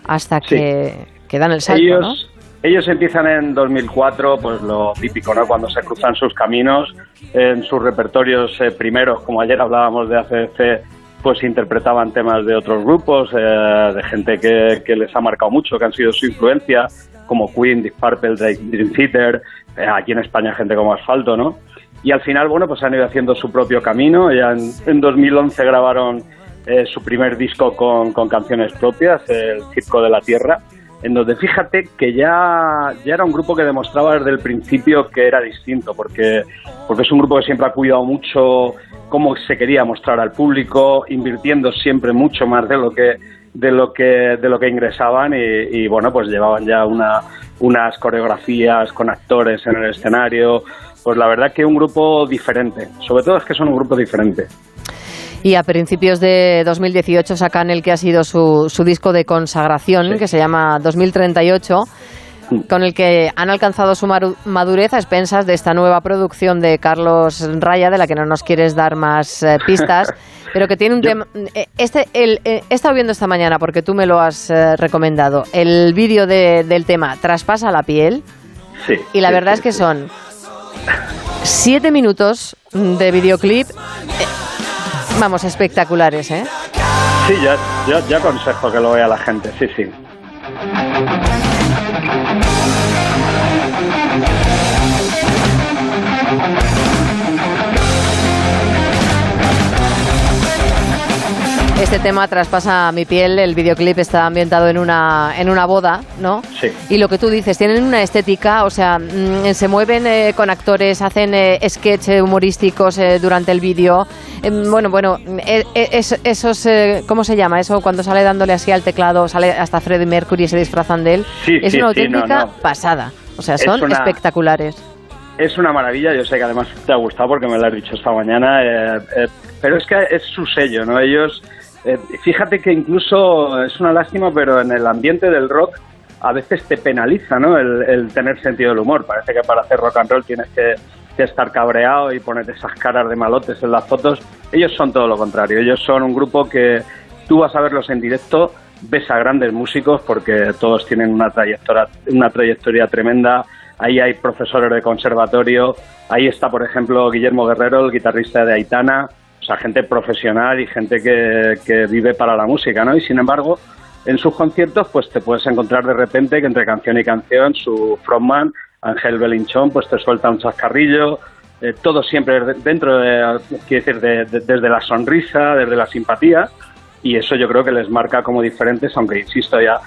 Speaker 1: hasta que, que dan el salto,
Speaker 22: ellos,
Speaker 1: ¿no?
Speaker 22: ellos empiezan en 2004, pues lo típico, ¿no? Cuando se cruzan sus caminos, en sus repertorios eh, primeros, como ayer hablábamos de ACDC, pues interpretaban temas de otros grupos, eh, de gente que, que les ha marcado mucho, que han sido su influencia, como Queen, Deep Purple, Dream Theater, eh, aquí en España gente como Asfalto, ¿no? y al final, bueno, pues han ido haciendo su propio camino. Ya en, en 2011 grabaron eh, su primer disco con, con canciones propias, El Circo de la Tierra, en donde fíjate que ya, ya era un grupo que demostraba desde el principio que era distinto, porque, porque es un grupo que siempre ha cuidado mucho cómo se quería mostrar al público, invirtiendo siempre mucho más de lo que de lo que de lo que ingresaban y, y, bueno pues llevaban ya una, unas coreografías con actores en el escenario. Pues la verdad que un grupo diferente sobre todo es que son un grupo diferente.
Speaker 1: Y a principios de 2018 sacan el que ha sido su, su disco de consagración, que se llama 2038 con el que han alcanzado su madurez a expensas de esta nueva producción de Carlos Raya, de la que no nos quieres dar más eh, pistas, [laughs] pero que tiene un tema... eh, Este, el, eh, he estado viendo esta mañana, porque tú me lo has eh, recomendado, el vídeo de- del tema Traspasa la piel,
Speaker 22: Sí.
Speaker 1: y la
Speaker 22: sí,
Speaker 1: verdad
Speaker 22: sí,
Speaker 1: es que son siete minutos de videoclip, eh, vamos, espectaculares, ¿eh?
Speaker 22: Sí, ya, ya, ya aconsejo que lo vea la gente, sí, sí.
Speaker 1: Este tema traspasa mi piel, el videoclip está ambientado en una, en una boda, ¿no?
Speaker 22: Sí.
Speaker 1: Y lo que tú dices, tienen una estética, o sea, mm, se mueven eh, con actores, hacen eh, sketch eh, humorísticos eh, durante el vídeo. Em, bueno, bueno, eh, eh, es- esos, eh, ¿cómo se llama? Eso cuando sale dándole así al teclado, sale hasta Freddie Mercury y se disfrazan de él.
Speaker 22: Sí,
Speaker 1: es
Speaker 22: sí,
Speaker 1: una
Speaker 22: no,
Speaker 1: auténtica
Speaker 22: no.
Speaker 1: pasada. O sea,
Speaker 22: Es
Speaker 1: son
Speaker 22: una-
Speaker 1: espectaculares.
Speaker 22: Es una maravilla, yo sé que además te ha gustado porque me lo has dicho esta mañana, eh, eh, pero es que es su sello, ¿no? Ellos, eh, fíjate que incluso es una lástima, pero en el ambiente del rock a veces te penaliza, ¿no? El, tener sentido del humor. Parece que para hacer rock and roll tienes que, estar cabreado y ponerte esas caras de malotes en las fotos. Ellos son todo lo contrario, ellos son un grupo que tú vas a verlos en directo, ves a grandes músicos porque todos tienen una trayectoria, una trayectoria tremenda. Ahí hay profesores de conservatorio, ahí está, por ejemplo, Guillermo Guerrero, el guitarrista de Aitana, o sea, gente profesional y gente que, que vive para la música, ¿no? Y sin embargo, en sus conciertos, pues te puedes encontrar de repente que entre canción y canción su frontman, Ángel Belinchón, pues te suelta un chascarrillo, eh, todo siempre de- dentro de, quiero decir, de- de- desde la sonrisa, desde la simpatía, y eso yo creo que les marca como diferentes, aunque insisto ya,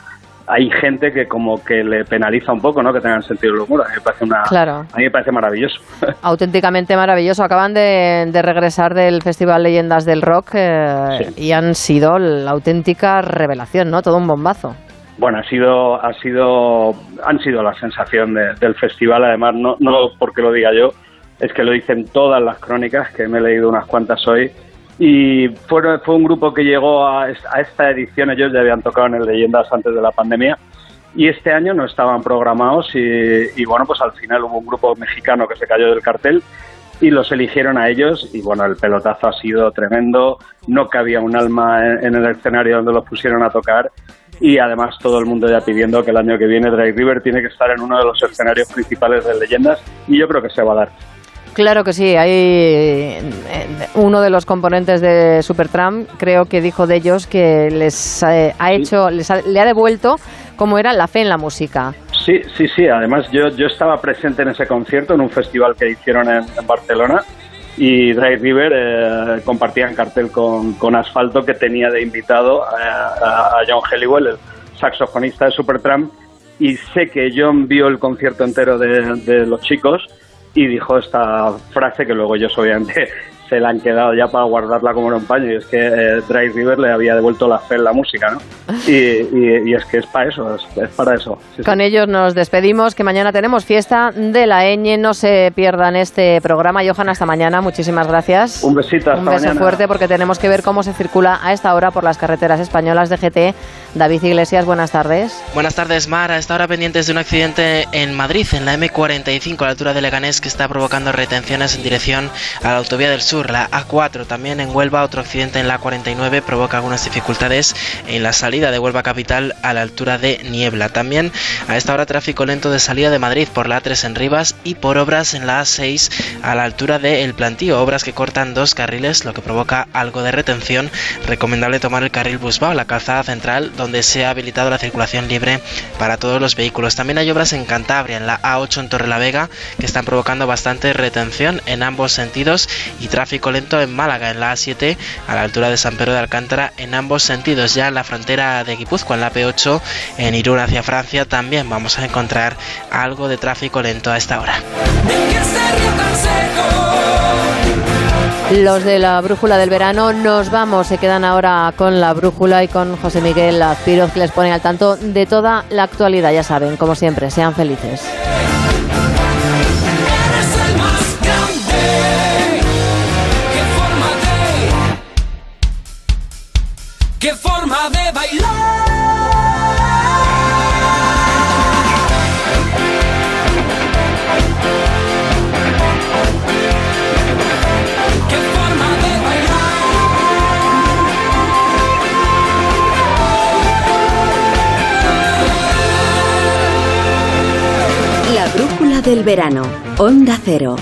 Speaker 22: hay gente que como que le penaliza un poco, ¿no? Que tengan sentido del humor. A mí me parece una,
Speaker 1: Claro.
Speaker 22: a mí me parece maravilloso. [laughs]
Speaker 1: auténticamente maravilloso. Acaban de, de regresar del Festival Leyendas del Rock eh, y han sido la auténtica revelación, ¿no? Todo un bombazo.
Speaker 22: Bueno, ha sido, ha sido, han sido la sensación de- del festival. Además, no, no porque lo diga yo, es que lo dicen todas las crónicas, que me he leído unas cuantas hoy. Y fue, fue un grupo que llegó a, a esta edición, ellos ya habían tocado en el Leyendas antes de la pandemia, y este año no estaban programados y, y bueno, pues al final hubo un grupo mexicano que se cayó del cartel y los eligieron a ellos y bueno, el pelotazo ha sido tremendo, no cabía un alma en, en el escenario donde los pusieron a tocar y además todo el mundo ya pidiendo que el año que viene Dry River tiene que estar en uno de los escenarios principales de Leyendas y yo creo que se va a dar.
Speaker 1: Claro que sí, hay eh, uno de los componentes de Supertramp, creo que dijo de ellos que les eh, ha hecho, les ha- le ha devuelto como era la fe en la música.
Speaker 22: Sí, sí, sí. Además, yo, yo estaba presente en ese concierto, en un festival que hicieron en, en Barcelona, y Dry River eh, compartían cartel con, con Asfalto, que tenía de invitado a, a- a John Helliwell, el saxofonista de Supertramp, y sé que John vio el concierto entero de, de los chicos y dijo esta frase que luego ellos obviamente se la han quedado ya para guardarla como en un paño y es que eh, Dry River le había devuelto la fe en la música, ¿no? [laughs] Y, y- y es que es para eso, es, es para eso. Sí, sí.
Speaker 1: Con ellos nos despedimos, que mañana tenemos fiesta de la ñ, no se pierdan este programa. Johan, hasta mañana, muchísimas gracias.
Speaker 22: Un besito, hasta
Speaker 1: Un beso
Speaker 22: mañana.
Speaker 1: fuerte porque tenemos que ver cómo se circula a esta hora por las carreteras españolas de GT. David Iglesias, buenas tardes.
Speaker 24: Buenas tardes, Mar. A esta hora pendientes de un accidente en Madrid, en la M45, a la altura de Leganés, que está provocando retenciones en dirección a la autovía del sur.
Speaker 4: Sur, la A4 también en Huelva, otro accidente en la 49 provoca algunas dificultades en la salida de Huelva capital a la altura de Niebla. También a esta hora tráfico lento de salida de Madrid por la A3 en Rivas y por obras en la A6 a la altura de El Plantío, obras que cortan dos carriles, lo que provoca algo de retención. Recomendable tomar el carril Busbao, la calzada central, donde se ha habilitado la circulación libre para todos los vehículos. También hay obras en Cantabria, en la A8 en Torrelavega, que están provocando bastante retención en ambos sentidos y tráfico lento en Málaga, en la A7 a la altura de San Pedro de Alcántara, en ambos sentidos. Ya en la frontera de Guipúzcoa, en la P8 en Irún hacia Francia, también vamos a encontrar algo de tráfico lento a esta hora.
Speaker 1: Los de la brújula del verano nos vamos, se quedan ahora con la brújula y con José Miguel Azpiroz que les pone al tanto de toda la actualidad, ya saben, como siempre, sean felices.
Speaker 23: ¡Qué forma de bailar! ¡Qué forma de
Speaker 3: La brújula del verano. Onda Cero.